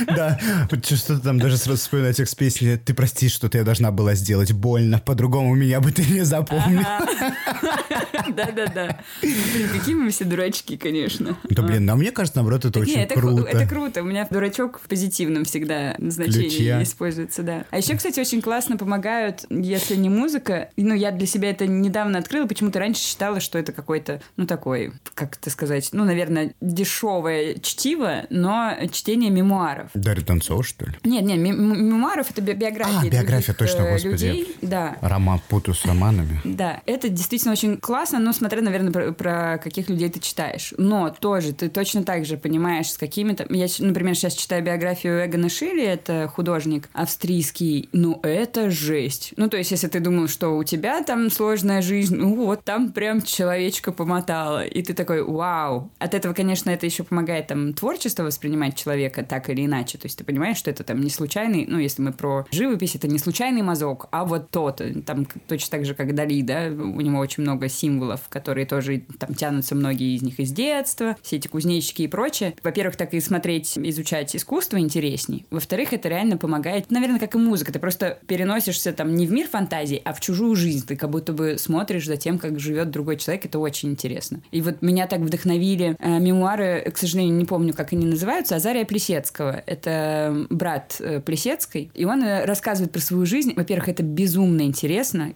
да, что-то там даже сразу вспоминаю текст песни, ты прости, что-то я должна была сделать больно, по-другому меня бы ты не запомнил. *laughs* Да-да-да. Блин, какие мы все дурачки, конечно. Да, блин, а мне кажется, наоборот, это очень круто. Это круто. У меня дурачок в позитивном всегда значении используется, да. А еще, кстати, очень классно помогают, если не музыка. Ну, я для себя это недавно открыла, почему-то раньше считала, что это какой-то, ну, такой, как это сказать, ну, наверное, дешевое чтиво, но чтение мемуаров. Дарья Донцова, что ли? Нет, нет, мемуаров — это биография. А, биография, точно, э, господи. Людей. Да. Роман путаю с романами. Да, это действительно очень классно, но смотря, наверное, про, про каких людей ты читаешь. Но тоже ты точно так же понимаешь, с какими-то... Я, например, сейчас читаю биографию Эгона Шилли, это художник австрийский. Ну, это жесть. Ну, то есть, если ты думал, что у тебя там сложная жизнь, ну вот, там прям человечка помотала. И ты такой, вау. От этого, конечно, это еще помогает там творчество воспринимать человека так или иначе. То есть, ты понимаешь, что это там не случайный, ну, если мы про живопись, это не случайный мазок, а вот тот. Там точно так же, как Дали, да, у него очень много символов, которые тоже там тянутся многие из них из детства, все эти кузнечики и прочее. Во-первых, так и смотреть, изучать искусство интересней. Во-вторых, это реально помогает, наверное, как и музыка. Ты просто переносишься там не в мир фантазии, а в чужую жизнь. Ты как будто бы смотришь за тем, как живет другой человек. Это очень интересно. И вот меня так вдохновили э, мемуары, к сожалению, не помню, как они называются, Азария Плесецкого. Это брат э, Плесецкой. И он э, рассказывает про свою жизнь. Во-первых, это безумно интересно.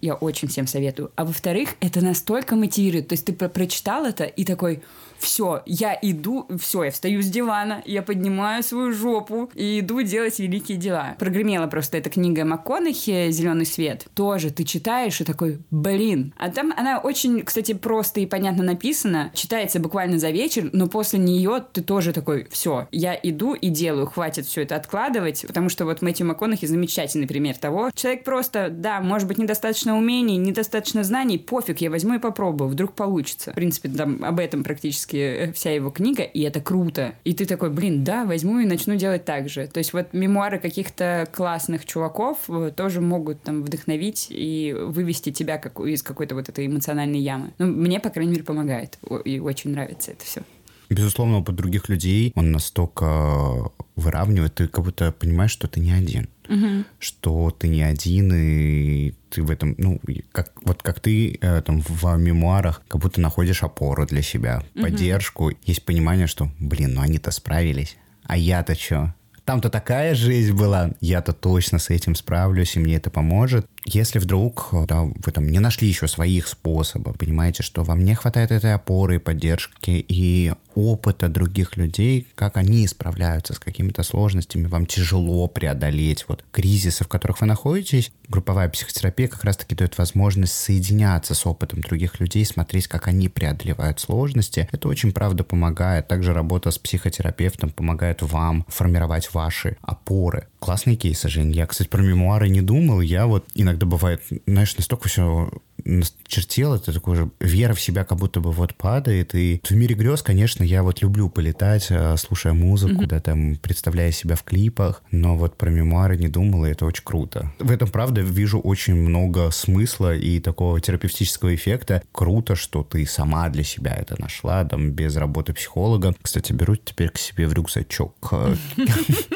Я очень всем советую. А во-вторых, это настолько мотивирует. То есть ты прочитал это и такой все, я иду, все, я встаю с дивана, я поднимаю свою жопу и иду делать великие дела. Прогремела просто эта книга МакКонахи «Зеленый свет». Тоже ты читаешь и такой, блин. А там она очень, кстати, просто и понятно написана, читается буквально за вечер, но после нее ты тоже такой, все, я иду и делаю, хватит все это откладывать, потому что вот Мэтью МакКонахи замечательный пример того. Человек просто, да, может быть, недостаточно умений, недостаточно знаний, пофиг, я возьму и попробую, вдруг получится. В принципе, там об этом практически практически э, вся его книга, и это круто. И ты такой, блин, да, возьму и начну делать так же. То есть вот мемуары каких-то классных чуваков э, тоже могут там вдохновить и вывести тебя как, из какой-то вот этой эмоциональной ямы. Ну, мне, по крайней мере, помогает. И очень нравится это все. Безусловно, опыт других людей, он настолько выравнивает, ты как будто понимаешь, что ты не один. Угу. Что ты не один, и ты в этом, ну, как, вот как ты э, там в мемуарах как будто находишь опору для себя, угу. поддержку. Есть понимание, что, блин, ну они-то справились, а я-то что? Там-то такая жизнь была, я-то точно с этим справлюсь, и мне это поможет. Если вдруг да, вы там не нашли еще своих способов, понимаете, что вам не хватает этой опоры, поддержки и опыта других людей, как они справляются с какими-то сложностями, вам тяжело преодолеть вот кризисы, в которых вы находитесь, групповая психотерапия как раз-таки дает возможность соединяться с опытом других людей, смотреть, как они преодолевают сложности. Это очень, правда, помогает. Также работа с психотерапевтом помогает вам формировать ваши опоры. Классные кейсы, Жень. Я, кстати, про мемуары не думал. Я вот иногда бывает, знаешь, настолько все чертел, это такой же вера в себя как будто бы вот падает. И в мире грез, конечно, я вот люблю полетать, э, слушая музыку, mm-hmm. да, там, представляя себя в клипах, но вот про мемуары не думал, и это очень круто. В этом, правда, вижу очень много смысла и такого терапевтического эффекта. Круто, что ты сама для себя это нашла, там, без работы психолога. Кстати, беру теперь к себе в рюкзачок. *laughs*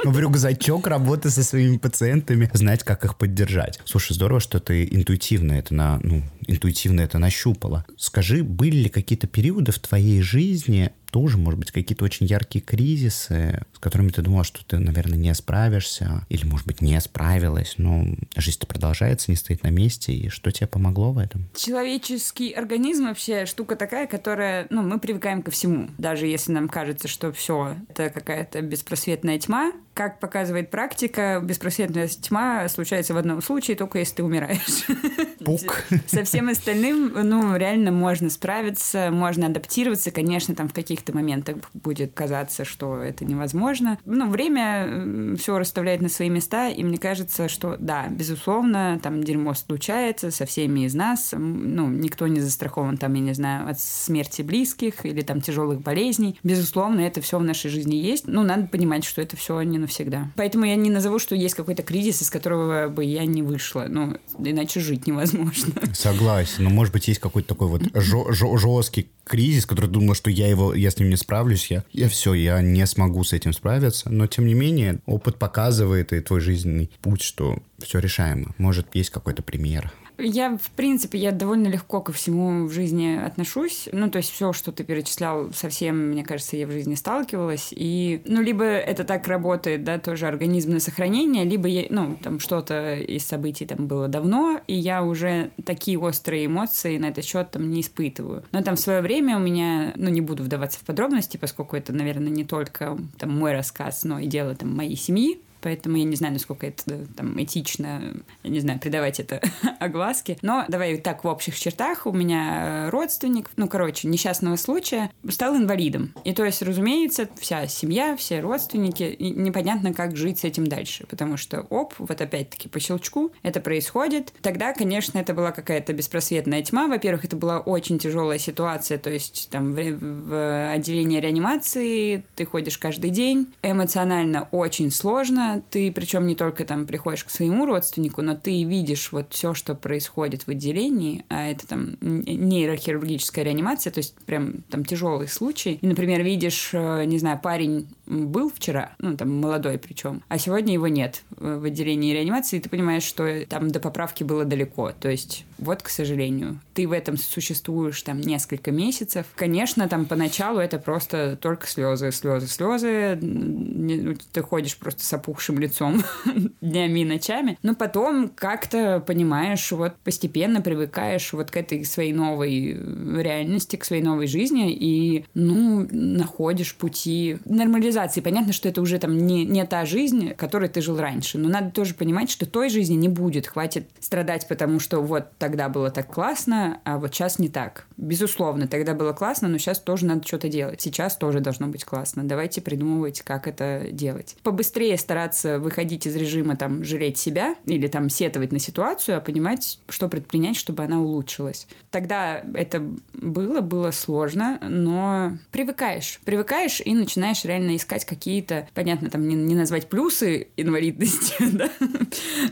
В рюкзачок работы со своими пациентами, знать, как их поддержать. Слушай, здорово, что ты интуитивно это на, ну, интуитивно это нащупала. Скажи, были ли какие-то периоды в твоей жизни, тоже, может быть, какие-то очень яркие кризисы, с которыми ты думала, что ты, наверное, не справишься, или, может быть, не справилась, но жизнь-то продолжается, не стоит на месте, и что тебе помогло в этом? Человеческий организм вообще штука такая, которая, ну, мы привыкаем ко всему, даже если нам кажется, что все это какая-то беспросветная тьма, как показывает практика, беспросветная тьма случается в одном случае, только если ты умираешь. *laughs* Пук. Со всем остальным, ну, реально можно справиться, можно адаптироваться. Конечно, там в каких-то моментах будет казаться, что это невозможно. Ну, время все расставляет на свои места, и мне кажется, что да, безусловно, там дерьмо случается со всеми из нас. Ну, никто не застрахован там, я не знаю, от смерти близких или там тяжелых болезней. Безусловно, это все в нашей жизни есть. Ну, надо понимать, что это все не навсегда. Поэтому я не назову, что есть какой-то кризис, из которого бы я не вышла. Ну, иначе жить невозможно. Согласен. Но, может быть, есть какой-то такой вот жесткий кризис, который думал, что я его, я с ним не справлюсь, я, я все, я не смогу с этим справиться. Но, тем не менее, опыт показывает и твой жизненный путь, что все решаемо. Может, есть какой-то пример. Я, в принципе, я довольно легко ко всему в жизни отношусь. Ну, то есть все, что ты перечислял, совсем, мне кажется, я в жизни сталкивалась. И, ну, либо это так работает, да, тоже организм на сохранение, либо, я, ну, там что-то из событий там было давно, и я уже такие острые эмоции на этот счет там не испытываю. Но там в свое время у меня, ну, не буду вдаваться в подробности, поскольку это, наверное, не только там мой рассказ, но и дело там моей семьи, поэтому я не знаю, насколько это там этично, я не знаю, придавать это *laughs* огласке. Но давай так в общих чертах. У меня родственник, ну, короче, несчастного случая, стал инвалидом. И то есть, разумеется, вся семья, все родственники, и непонятно, как жить с этим дальше, потому что, оп, вот опять-таки по щелчку это происходит. Тогда, конечно, это была какая-то беспросветная тьма. Во-первых, это была очень тяжелая ситуация, то есть там в, в отделении реанимации ты ходишь каждый день, эмоционально очень сложно, ты причем не только там приходишь к своему родственнику, но ты видишь вот все, что происходит в отделении, а это там нейрохирургическая реанимация, то есть прям там тяжелый случай. И, например, видишь, э, не знаю, парень был вчера, ну там молодой причем, а сегодня его нет в отделении реанимации, и ты понимаешь, что там до поправки было далеко. То есть вот, к сожалению, ты в этом существуешь там несколько месяцев. Конечно, там поначалу это просто только слезы, слезы, слезы. Ты ходишь просто с опухшим лицом *laughs* днями и ночами. Но потом как-то понимаешь, вот постепенно привыкаешь вот к этой своей новой реальности, к своей новой жизни и, ну, находишь пути нормализации. Понятно, что это уже там не, не та жизнь, которой ты жил раньше. Но надо тоже понимать, что той жизни не будет. Хватит страдать, потому что вот тогда было так классно, а вот сейчас не так. Безусловно, тогда было классно, но сейчас тоже надо что-то делать. Сейчас тоже должно быть классно. Давайте придумывать, как это делать. Побыстрее стараться выходить из режима там жалеть себя или там сетовать на ситуацию, а понимать, что предпринять, чтобы она улучшилась. Тогда это было, было сложно, но привыкаешь. Привыкаешь и начинаешь реально искать какие-то, понятно, там не, не назвать плюсы инвалидности, *laughs* да,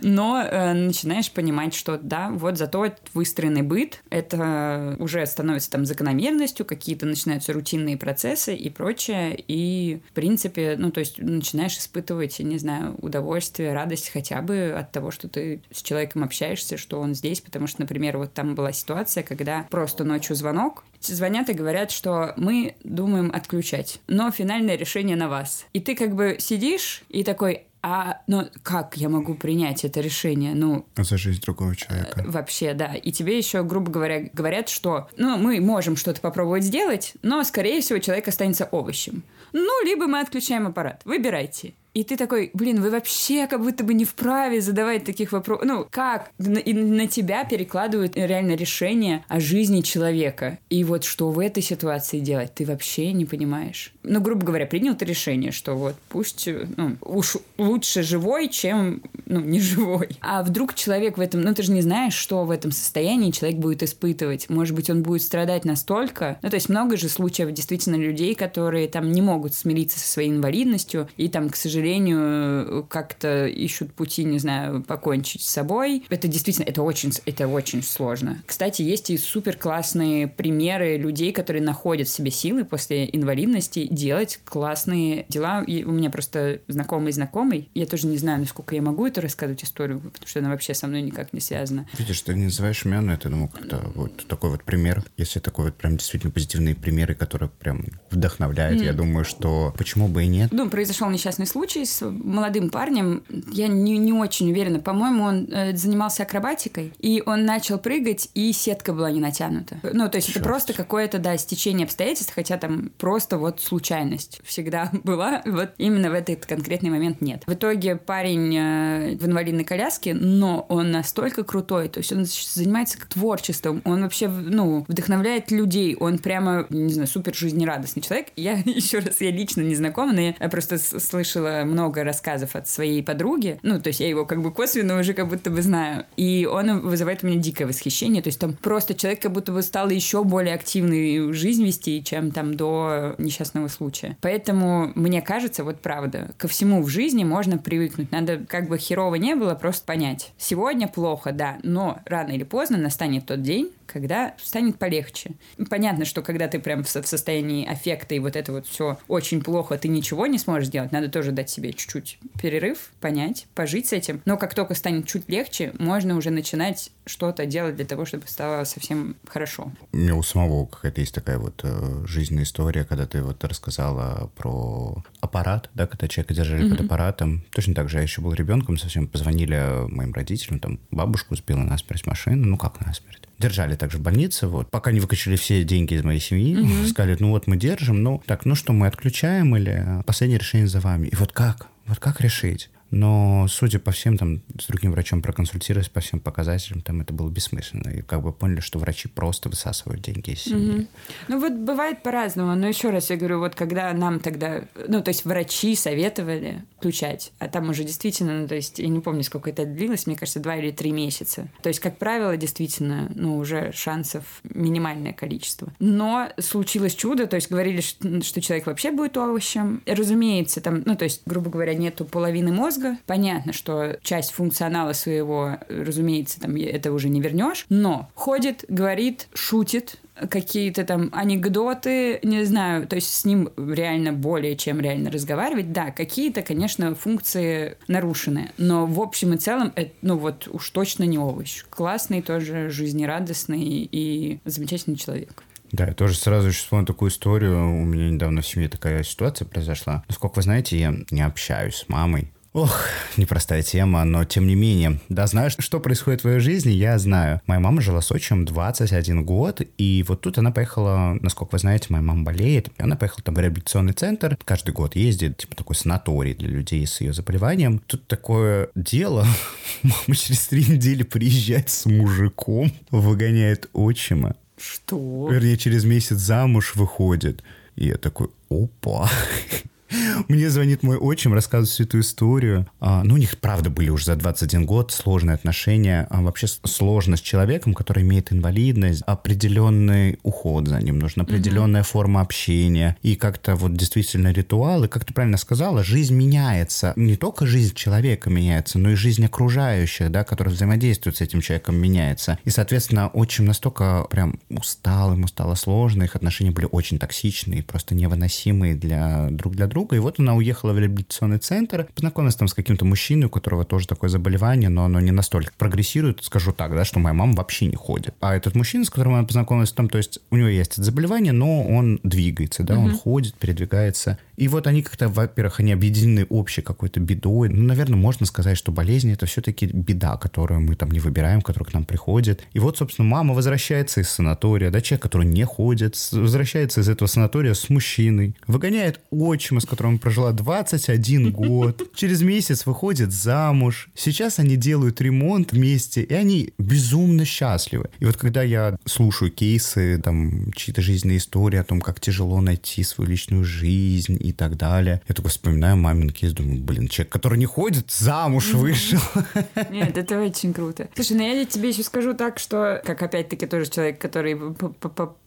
но э, начинаешь понимать, что да, вот зато выстроенный быт, это уже становится там закономерностью, какие-то начинаются рутинные процессы и прочее, и, в принципе, ну, то есть начинаешь испытывать, не знаю, удовольствие, радость хотя бы от того, что ты с человеком общаешься, что он здесь, потому что, например, вот там была ситуация, когда просто ночью звонок, звонят и говорят, что мы думаем отключать, но финальное решение на вас. И ты как бы сидишь и такой, а, ну, как я могу принять это решение? Ну... За жизнь другого человека. Э, вообще, да. И тебе еще, грубо говоря, говорят, что, ну, мы можем что-то попробовать сделать, но, скорее всего, человек останется овощем. Ну, либо мы отключаем аппарат. Выбирайте. И ты такой, блин, вы вообще как будто бы не вправе задавать таких вопросов. Ну, как? И на тебя перекладывают реально решение о жизни человека. И вот что в этой ситуации делать, ты вообще не понимаешь. Ну, грубо говоря, принял ты решение, что вот пусть, ну, уж лучше живой, чем, ну, не живой. А вдруг человек в этом, ну, ты же не знаешь, что в этом состоянии человек будет испытывать. Может быть, он будет страдать настолько. Ну, то есть много же случаев действительно людей, которые там не могут смириться со своей инвалидностью и там, к сожалению, сожалению, как-то ищут пути, не знаю, покончить с собой. Это действительно, это очень, это очень сложно. Кстати, есть и супер классные примеры людей, которые находят в себе силы после инвалидности делать классные дела. И у меня просто знакомый знакомый, я тоже не знаю, насколько я могу это рассказывать историю, потому что она вообще со мной никак не связана. Видишь, ты не называешь имен, это, ну, как-то вот такой вот пример. Если такой вот прям действительно позитивные примеры, которые прям вдохновляют, mm. я думаю, что почему бы и нет. Ну, произошел несчастный случай, случай с молодым парнем, я не, не очень уверена. По-моему, он э, занимался акробатикой, и он начал прыгать, и сетка была не натянута. Ну, то есть Черт. это просто какое-то, да, стечение обстоятельств, хотя там просто вот случайность всегда *laughs* была. Вот именно в этот конкретный момент нет. В итоге парень э, в инвалидной коляске, но он настолько крутой, то есть он занимается творчеством, он вообще, ну, вдохновляет людей, он прямо, не знаю, супер жизнерадостный человек. Я *laughs* еще раз, я лично не знакома, но я просто слышала много рассказов от своей подруги. Ну, то есть я его как бы косвенно уже как будто бы знаю. И он вызывает у меня дикое восхищение. То есть там просто человек как будто бы стал еще более активный жизнь вести, чем там до несчастного случая. Поэтому мне кажется, вот правда, ко всему в жизни можно привыкнуть. Надо как бы херово не было, просто понять. Сегодня плохо, да, но рано или поздно настанет тот день, когда станет полегче. Понятно, что когда ты прям в состоянии аффекта и вот это вот все очень плохо, ты ничего не сможешь сделать. Надо тоже дать себе чуть-чуть перерыв, понять, пожить с этим. Но как только станет чуть легче, можно уже начинать что-то делать для того, чтобы стало совсем хорошо. У меня у самого какая-то есть такая вот э, жизненная история, когда ты вот рассказала про аппарат, да, когда человека держали mm-hmm. под аппаратом. Точно так же я еще был ребенком, совсем позвонили моим родителям, там бабушку сбила насмерть машину, ну как насмерть? Держали также в больнице, вот, пока не выкачали все деньги из моей семьи, mm-hmm. сказали, ну вот мы держим, ну так, ну что, мы отключаем или последнее решение за вами? И вот как? Вот как решить? Но, судя по всем, там, с другим врачом проконсультировались по всем показателям, там это было бессмысленно. И как бы поняли, что врачи просто высасывают деньги из семьи. Угу. Ну вот бывает по-разному. Но еще раз я говорю, вот когда нам тогда, ну то есть врачи советовали включать, а там уже действительно, ну то есть я не помню, сколько это длилось, мне кажется, два или три месяца. То есть, как правило, действительно, ну уже шансов минимальное количество. Но случилось чудо, то есть говорили, что человек вообще будет овощем. Разумеется, там, ну то есть, грубо говоря, нету половины мозга, мозга. Понятно, что часть функционала своего, разумеется, там это уже не вернешь, но ходит, говорит, шутит, какие-то там анекдоты, не знаю, то есть с ним реально более чем реально разговаривать. Да, какие-то, конечно, функции нарушены, но в общем и целом, это, ну вот уж точно не овощ. Классный тоже, жизнерадостный и замечательный человек. Да, я тоже сразу еще вспомнил такую историю. У меня недавно в семье такая ситуация произошла. Насколько вы знаете, я не общаюсь с мамой. Ох, непростая тема, но тем не менее. Да, знаю, что происходит в твоей жизни, я знаю. Моя мама жила с отчимом 21 год, и вот тут она поехала, насколько вы знаете, моя мама болеет, она поехала там в реабилитационный центр, каждый год ездит, типа такой санаторий для людей с ее заболеванием. Тут такое дело, *laughs* мама через три недели приезжает с мужиком, выгоняет отчима. Что? Вернее, через месяц замуж выходит. И я такой, опа. Мне звонит мой отчим, рассказывает всю эту историю. А, ну, у них, правда, были уже за 21 год сложные отношения. А вообще сложно с человеком, который имеет инвалидность, определенный уход за ним, нужна определенная mm-hmm. форма общения. И как-то вот действительно ритуалы, как ты правильно сказала, жизнь меняется. Не только жизнь человека меняется, но и жизнь окружающих, да, которые взаимодействуют с этим человеком, меняется. И, соответственно, отчим настолько прям устал, ему стало сложно, их отношения были очень токсичные, просто невыносимые для друг для друга и вот она уехала в реабилитационный центр, познакомилась там с каким-то мужчиной, у которого тоже такое заболевание, но оно не настолько прогрессирует, скажу так, да, что моя мама вообще не ходит. А этот мужчина, с которым она познакомилась, там, то есть у него есть это заболевание, но он двигается, да, угу. он ходит, передвигается. И вот они как-то, во-первых, они объединены общей какой-то бедой. Ну, наверное, можно сказать, что болезнь это все-таки беда, которую мы там не выбираем, которая к нам приходит. И вот, собственно, мама возвращается из санатория, да, человек, который не ходит, возвращается из этого санатория с мужчиной, выгоняет отчима, с которым прожила 21 год. *laughs* Через месяц выходит замуж. Сейчас они делают ремонт вместе, и они безумно счастливы. И вот когда я слушаю кейсы, там, чьи-то жизненные истории о том, как тяжело найти свою личную жизнь и так далее, я только вспоминаю мамин кейс, думаю, блин, человек, который не ходит, замуж вышел. Нет, это очень круто. Слушай, ну я тебе еще скажу так, что, как опять-таки тоже человек, который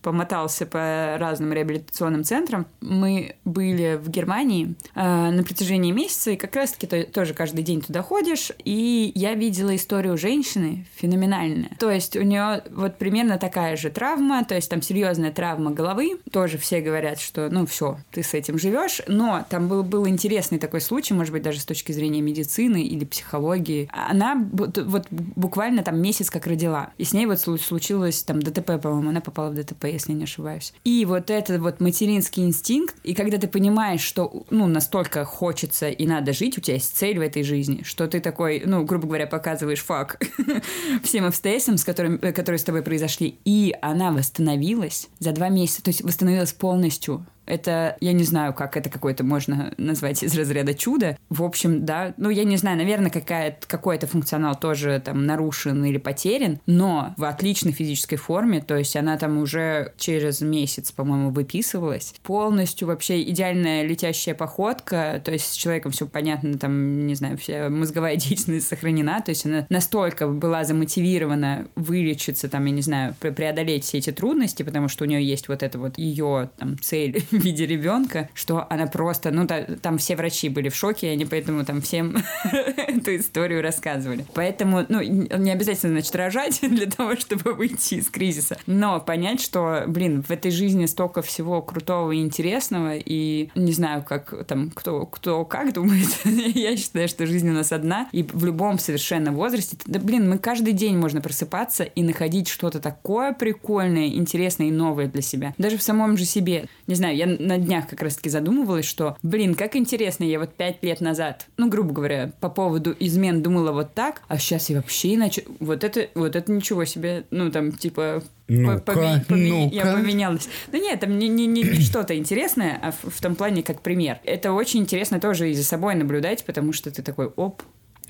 помотался по разным реабилитационным центрам, мы были в Германии, э, на протяжении месяца, и как раз-таки то, тоже каждый день туда ходишь, и я видела историю женщины феноменальная. То есть у нее вот примерно такая же травма, то есть там серьезная травма головы, тоже все говорят, что ну все, ты с этим живешь, но там был, был интересный такой случай, может быть, даже с точки зрения медицины или психологии. Она вот буквально там месяц как родила, и с ней вот случилось там ДТП, по-моему, она попала в ДТП, если не ошибаюсь. И вот этот вот материнский инстинкт, и когда ты понимаешь, что ну, настолько хочется и надо жить, у тебя есть цель в этой жизни, что ты такой, ну, грубо говоря, показываешь факт *laughs* всем обстоятельствам, с которыми, которые с тобой произошли, и она восстановилась за два месяца, то есть восстановилась полностью это, я не знаю, как это какое-то можно назвать из разряда чуда. В общем, да, ну, я не знаю, наверное, какая какой-то функционал тоже там нарушен или потерян, но в отличной физической форме, то есть она там уже через месяц, по-моему, выписывалась. Полностью вообще идеальная летящая походка, то есть с человеком все понятно, там, не знаю, вся мозговая *laughs* деятельность сохранена, то есть она настолько была замотивирована вылечиться, там, я не знаю, преодолеть все эти трудности, потому что у нее есть вот эта вот ее там цель виде ребенка, что она просто, ну, та, там все врачи были в шоке, и они поэтому там всем *laughs* эту историю рассказывали. Поэтому, ну, не обязательно, значит, рожать *laughs* для того, чтобы выйти из кризиса, но понять, что, блин, в этой жизни столько всего крутого и интересного, и не знаю, как там, кто, кто как думает, *laughs* я считаю, что жизнь у нас одна, и в любом совершенно возрасте, да, блин, мы каждый день можно просыпаться и находить что-то такое прикольное, интересное и новое для себя. Даже в самом же себе. Не знаю, я на днях как раз-таки задумывалась, что, блин, как интересно, я вот пять лет назад, ну, грубо говоря, по поводу измен думала вот так, а сейчас я вообще иначе... Вот это, вот это ничего себе, ну, там, типа, ну-ка, поме- ну-ка. Я поменялась. Ну нет, там не, не, не, не что-то интересное, а в, в том плане как пример. Это очень интересно тоже и за собой наблюдать, потому что ты такой, оп,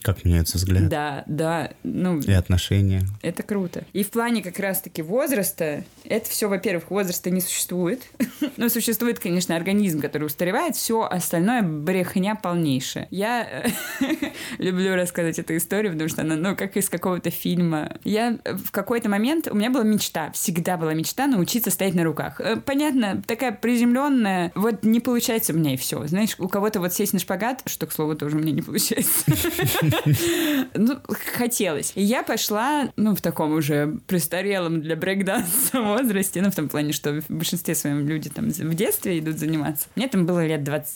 Как меняется взгляд да, да, ну, и отношения. это круто. И в плане как раз-таки возраста, это все, во-первых, возраста не существует. *laughs* Но существует, конечно, организм, который устаревает, все остальное брехня полнейшая. Я э, *laughs* люблю рассказать эту историю, потому что она, ну, как из какого-то фильма. Я в какой-то момент, у меня была мечта, всегда была мечта научиться стоять на руках. Э, Понятно, такая приземленная, вот не получается у меня и все. Знаешь, у кого-то вот сесть на шпагат, что, к слову, тоже у меня не получается. *laughs* *laughs* Ну, хотелось. Я пошла, ну, в таком уже престарелом для брейкданса *laughs* возрасте, ну, в том плане, что в большинстве своем люди там в детстве идут заниматься. Мне там было лет 25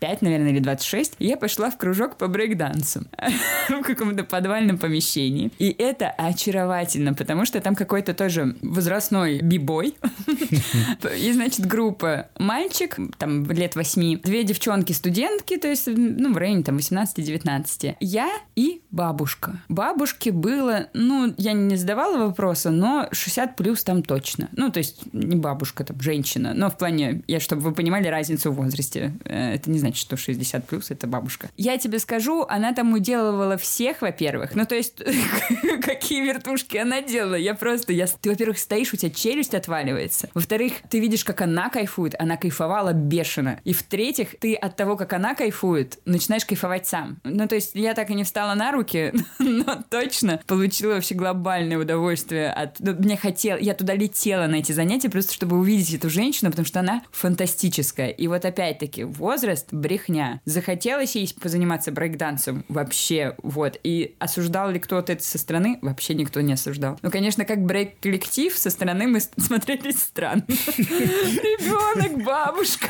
25, наверное, или 26, и я пошла в кружок по брейкдансу *laughs* в каком-то подвальном помещении. И это очаровательно, потому что там какой-то тоже возрастной бибой. *laughs* И, значит, группа мальчик, там, лет 8, две девчонки-студентки, то есть, ну, в районе там 18-19. Я и бабушка. Бабушке было, ну, я не задавала вопроса, но 60 плюс там точно. Ну, то есть, не бабушка, там, женщина. Но в плане, я, чтобы вы понимали разницу в возрасте. Э, Это не значит, что 60 плюс это бабушка. Я тебе скажу, она там уделывала всех, во-первых. Ну, то есть, *laughs* какие вертушки она делала. Я просто, я, ты, во-первых, стоишь, у тебя челюсть отваливается. Во-вторых, ты видишь, как она кайфует. Она кайфовала бешено. И в-третьих, ты от того, как она кайфует, начинаешь кайфовать сам. Ну, то есть, я так и не встала на руки, *laughs* но точно получила вообще глобальное удовольствие от... ну, Мне хотелось... Я туда летела на эти занятия, просто чтобы увидеть эту женщину, потому что она фантастическая. И вот опять-таки, возраст — брехня. Захотелось ей позаниматься брейкдансом? Вообще, вот. И осуждал ли кто-то это со стороны? Вообще никто не осуждал. Ну, конечно, как брейк-коллектив со стороны мы с- *laughs* смотрелись странно. *laughs* Ребенок, бабушка.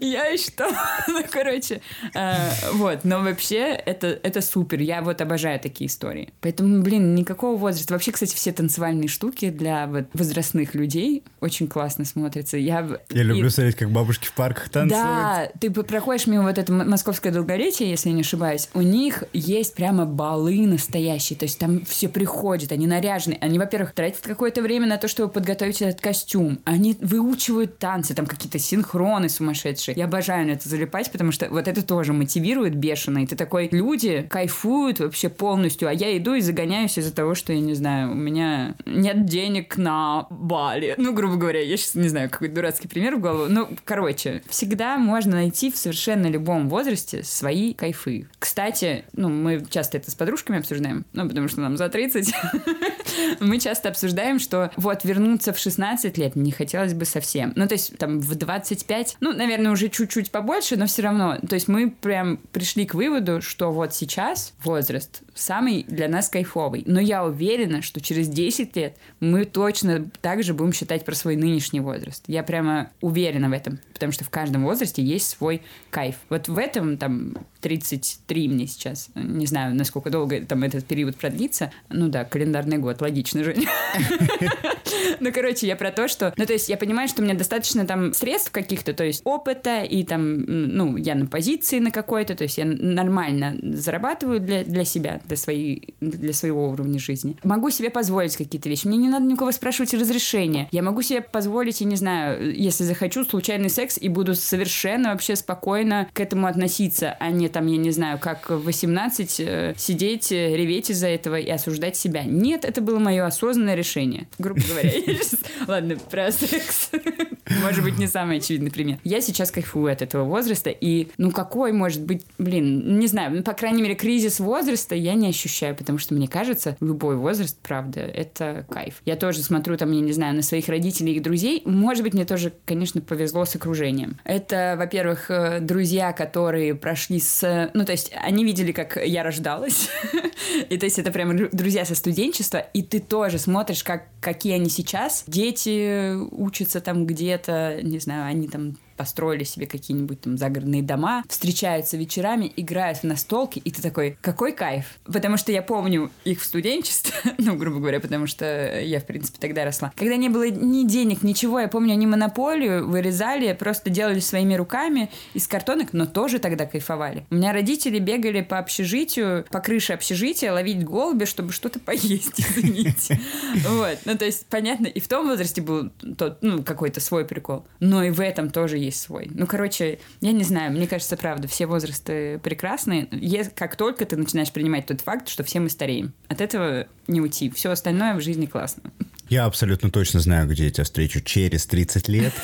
Я и что? *laughs* Ну, короче, э, вот. Но вообще это, это супер. Я вот обожаю такие истории. Поэтому, блин, никакого возраста. Вообще, кстати, все танцевальные штуки для вот возрастных людей очень классно смотрятся. Я, Я люблю смотреть, как бабушки в парках танцуют. да, ты п- проходишь мимо вот это м- московское долголетие, если я не ошибаюсь, у них есть прямо балы настоящие, то есть там все приходят, они наряжены, они, во-первых, тратят какое-то время на то, чтобы подготовить этот костюм, они выучивают танцы, там какие-то синхроны сумасшедшие. Я обожаю на это залипать, потому что вот это тоже мотивирует бешено, и ты такой, люди кайфуют вообще полностью, а я иду и загоняюсь из-за того, что, я не знаю, у меня нет денег на Бали. Ну, грубо говоря, я сейчас не знаю, какой дурацкий пример в голову. Ну, короче, всегда можно найти в совершенно любом возрасте свои кайфы. Кстати, ну, мы часто это с подружками обсуждаем, ну, потому что нам за 30. *laughs* Мы часто обсуждаем, что вот вернуться в 16 лет не хотелось бы совсем. Ну, то есть там в 25, ну, наверное, уже чуть-чуть побольше, но все равно. То есть мы прям пришли к выводу, что вот сейчас возраст самый для нас кайфовый. Но я уверена, что через 10 лет мы точно также будем считать про свой нынешний возраст. Я прямо уверена в этом, потому что в каждом возрасте есть свой кайф. Вот в этом там 33 мне сейчас. Не знаю, насколько долго там этот период продлится. Ну да, календарный год, логично же. *laughs* Ну, короче, я про то, что... Ну, то есть я понимаю, что у меня достаточно там средств каких-то, то есть опыта, и там, ну, я на позиции на какой-то, то есть я нормально зарабатываю для, для себя, для, своей, для своего уровня жизни. Могу себе позволить какие-то вещи. Мне не надо никого спрашивать разрешения. Я могу себе позволить, я не знаю, если захочу, случайный секс, и буду совершенно вообще спокойно к этому относиться, а не там, я не знаю, как в 18 э, сидеть, э, реветь из-за этого и осуждать себя. Нет, это было мое осознанное решение. Грубо говоря. *laughs* Ладно, про секс. *laughs* Может быть, не самый очевидный пример. Я сейчас кайфую от этого возраста, и ну какой может быть, блин, не знаю, по крайней мере, кризис возраста я не ощущаю, потому что мне кажется, любой возраст, правда, это кайф. Я тоже смотрю там, я не знаю, на своих родителей и друзей. Может быть, мне тоже, конечно, повезло с окружением. Это, во-первых, э, друзья, которые прошли с... Ну, то есть они видели, как я рождалась. *laughs* и то есть это прям друзья со студенчества, и ты тоже смотришь, как, какие они сейчас. Дети учатся там где-то, не знаю, они там построили себе какие-нибудь там загородные дома, встречаются вечерами, играют в настолки, и ты такой, какой кайф. Потому что я помню их в студенчестве, *laughs* ну, грубо говоря, потому что я, в принципе, тогда росла. Когда не было ни денег, ничего, я помню, они монополию вырезали, просто делали своими руками из картонок, но тоже тогда кайфовали. У меня родители бегали по общежитию, по крыше общежития, ловить голуби, чтобы что-то поесть, *laughs* извините. Вот, ну, то есть, понятно, и в том возрасте был тот, ну, какой-то свой прикол, но и в этом тоже есть свой. Ну, короче, я не знаю, мне кажется, правда, все возрасты прекрасны. Как только ты начинаешь принимать тот факт, что все мы стареем, от этого не уйти. Все остальное в жизни классно. Я абсолютно точно знаю, где я тебя встречу через 30 лет.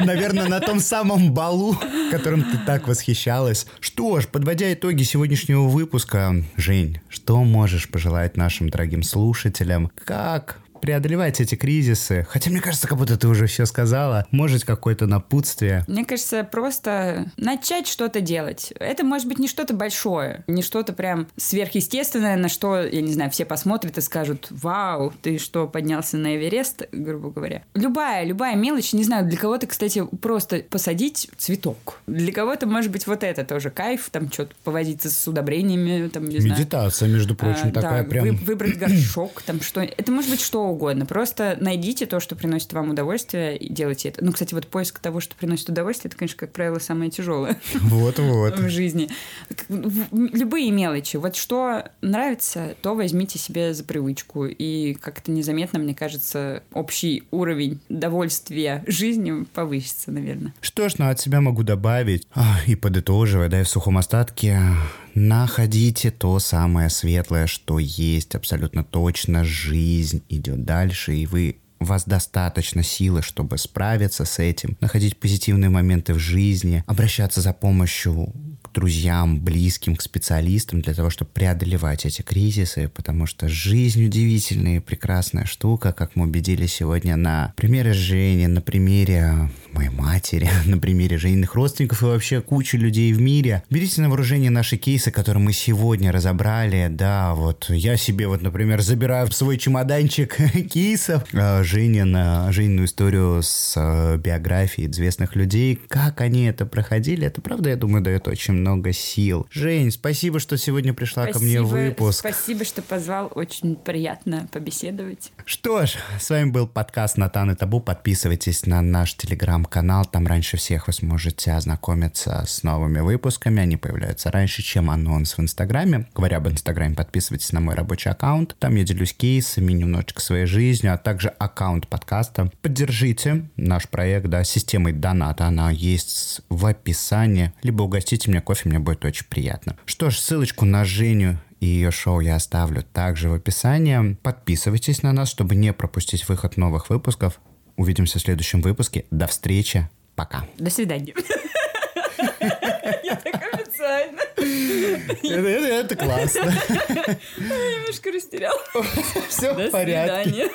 Наверное, на том самом балу, которым ты так восхищалась. Что ж, подводя итоги сегодняшнего выпуска, Жень, что можешь пожелать нашим дорогим слушателям? Как преодолевать эти кризисы? Хотя мне кажется, как будто ты уже все сказала. Может, какое-то напутствие? Мне кажется, просто начать что-то делать. Это может быть не что-то большое, не что-то прям сверхъестественное, на что, я не знаю, все посмотрят и скажут, вау, ты что, поднялся на Эверест, грубо говоря. Любая, любая мелочь, не знаю, для кого-то, кстати, просто посадить цветок. Для кого-то, может быть, вот это тоже кайф, там что-то повозиться с удобрениями, там, не знаю. Медитация, между прочим, а, такая да, прям... Вы, выбрать горшок, там что... Это может быть что угодно. Просто найдите то, что приносит вам удовольствие, и делайте это. Ну, кстати, вот поиск того, что приносит удовольствие, это, конечно, как правило, самое тяжелое. Вот-вот. *laughs* В жизни. Любые мелочи. Вот что нравится, то возьмите себе за привычку. И как-то незаметно, мне кажется, общий уровень довольствия жизнью повысится, наверное. Что ж, ну от себя могу добавить, и подытоживая, да, и в сухом остатке, находите то самое светлое, что есть абсолютно точно. Жизнь идет дальше, и вы у вас достаточно силы, чтобы справиться с этим, находить позитивные моменты в жизни, обращаться за помощью друзьям, близким, к специалистам для того, чтобы преодолевать эти кризисы, потому что жизнь удивительная и прекрасная штука, как мы убедились сегодня на примере Жени, на примере моей матери, *laughs* на примере Жениных родственников и вообще кучи людей в мире. Берите на вооружение наши кейсы, которые мы сегодня разобрали. Да, вот я себе вот, например, забираю в свой чемоданчик *laughs* кейсов а, Женя на Женину историю с а, биографией известных людей. Как они это проходили, это правда, я думаю, дает очень много сил. Жень, спасибо, что сегодня пришла спасибо, ко мне в выпуск. Спасибо, что позвал. Очень приятно побеседовать. Что ж, с вами был подкаст Натан и Табу. Подписывайтесь на наш телеграм телеграм-канал. Там раньше всех вы сможете ознакомиться с новыми выпусками. Они появляются раньше, чем анонс в Инстаграме. Говоря об Инстаграме, подписывайтесь на мой рабочий аккаунт. Там я делюсь кейсами, немножечко своей жизнью, а также аккаунт подкаста. Поддержите наш проект, да, системой доната. Она есть в описании. Либо угостите меня кофе, мне будет очень приятно. Что ж, ссылочку на Женю и ее шоу я оставлю также в описании. Подписывайтесь на нас, чтобы не пропустить выход новых выпусков. Увидимся в следующем выпуске. До встречи. Пока. До свидания. *laughs* Я так официально. Это классно. *laughs* Я немножко растерял. *laughs* Все в порядке.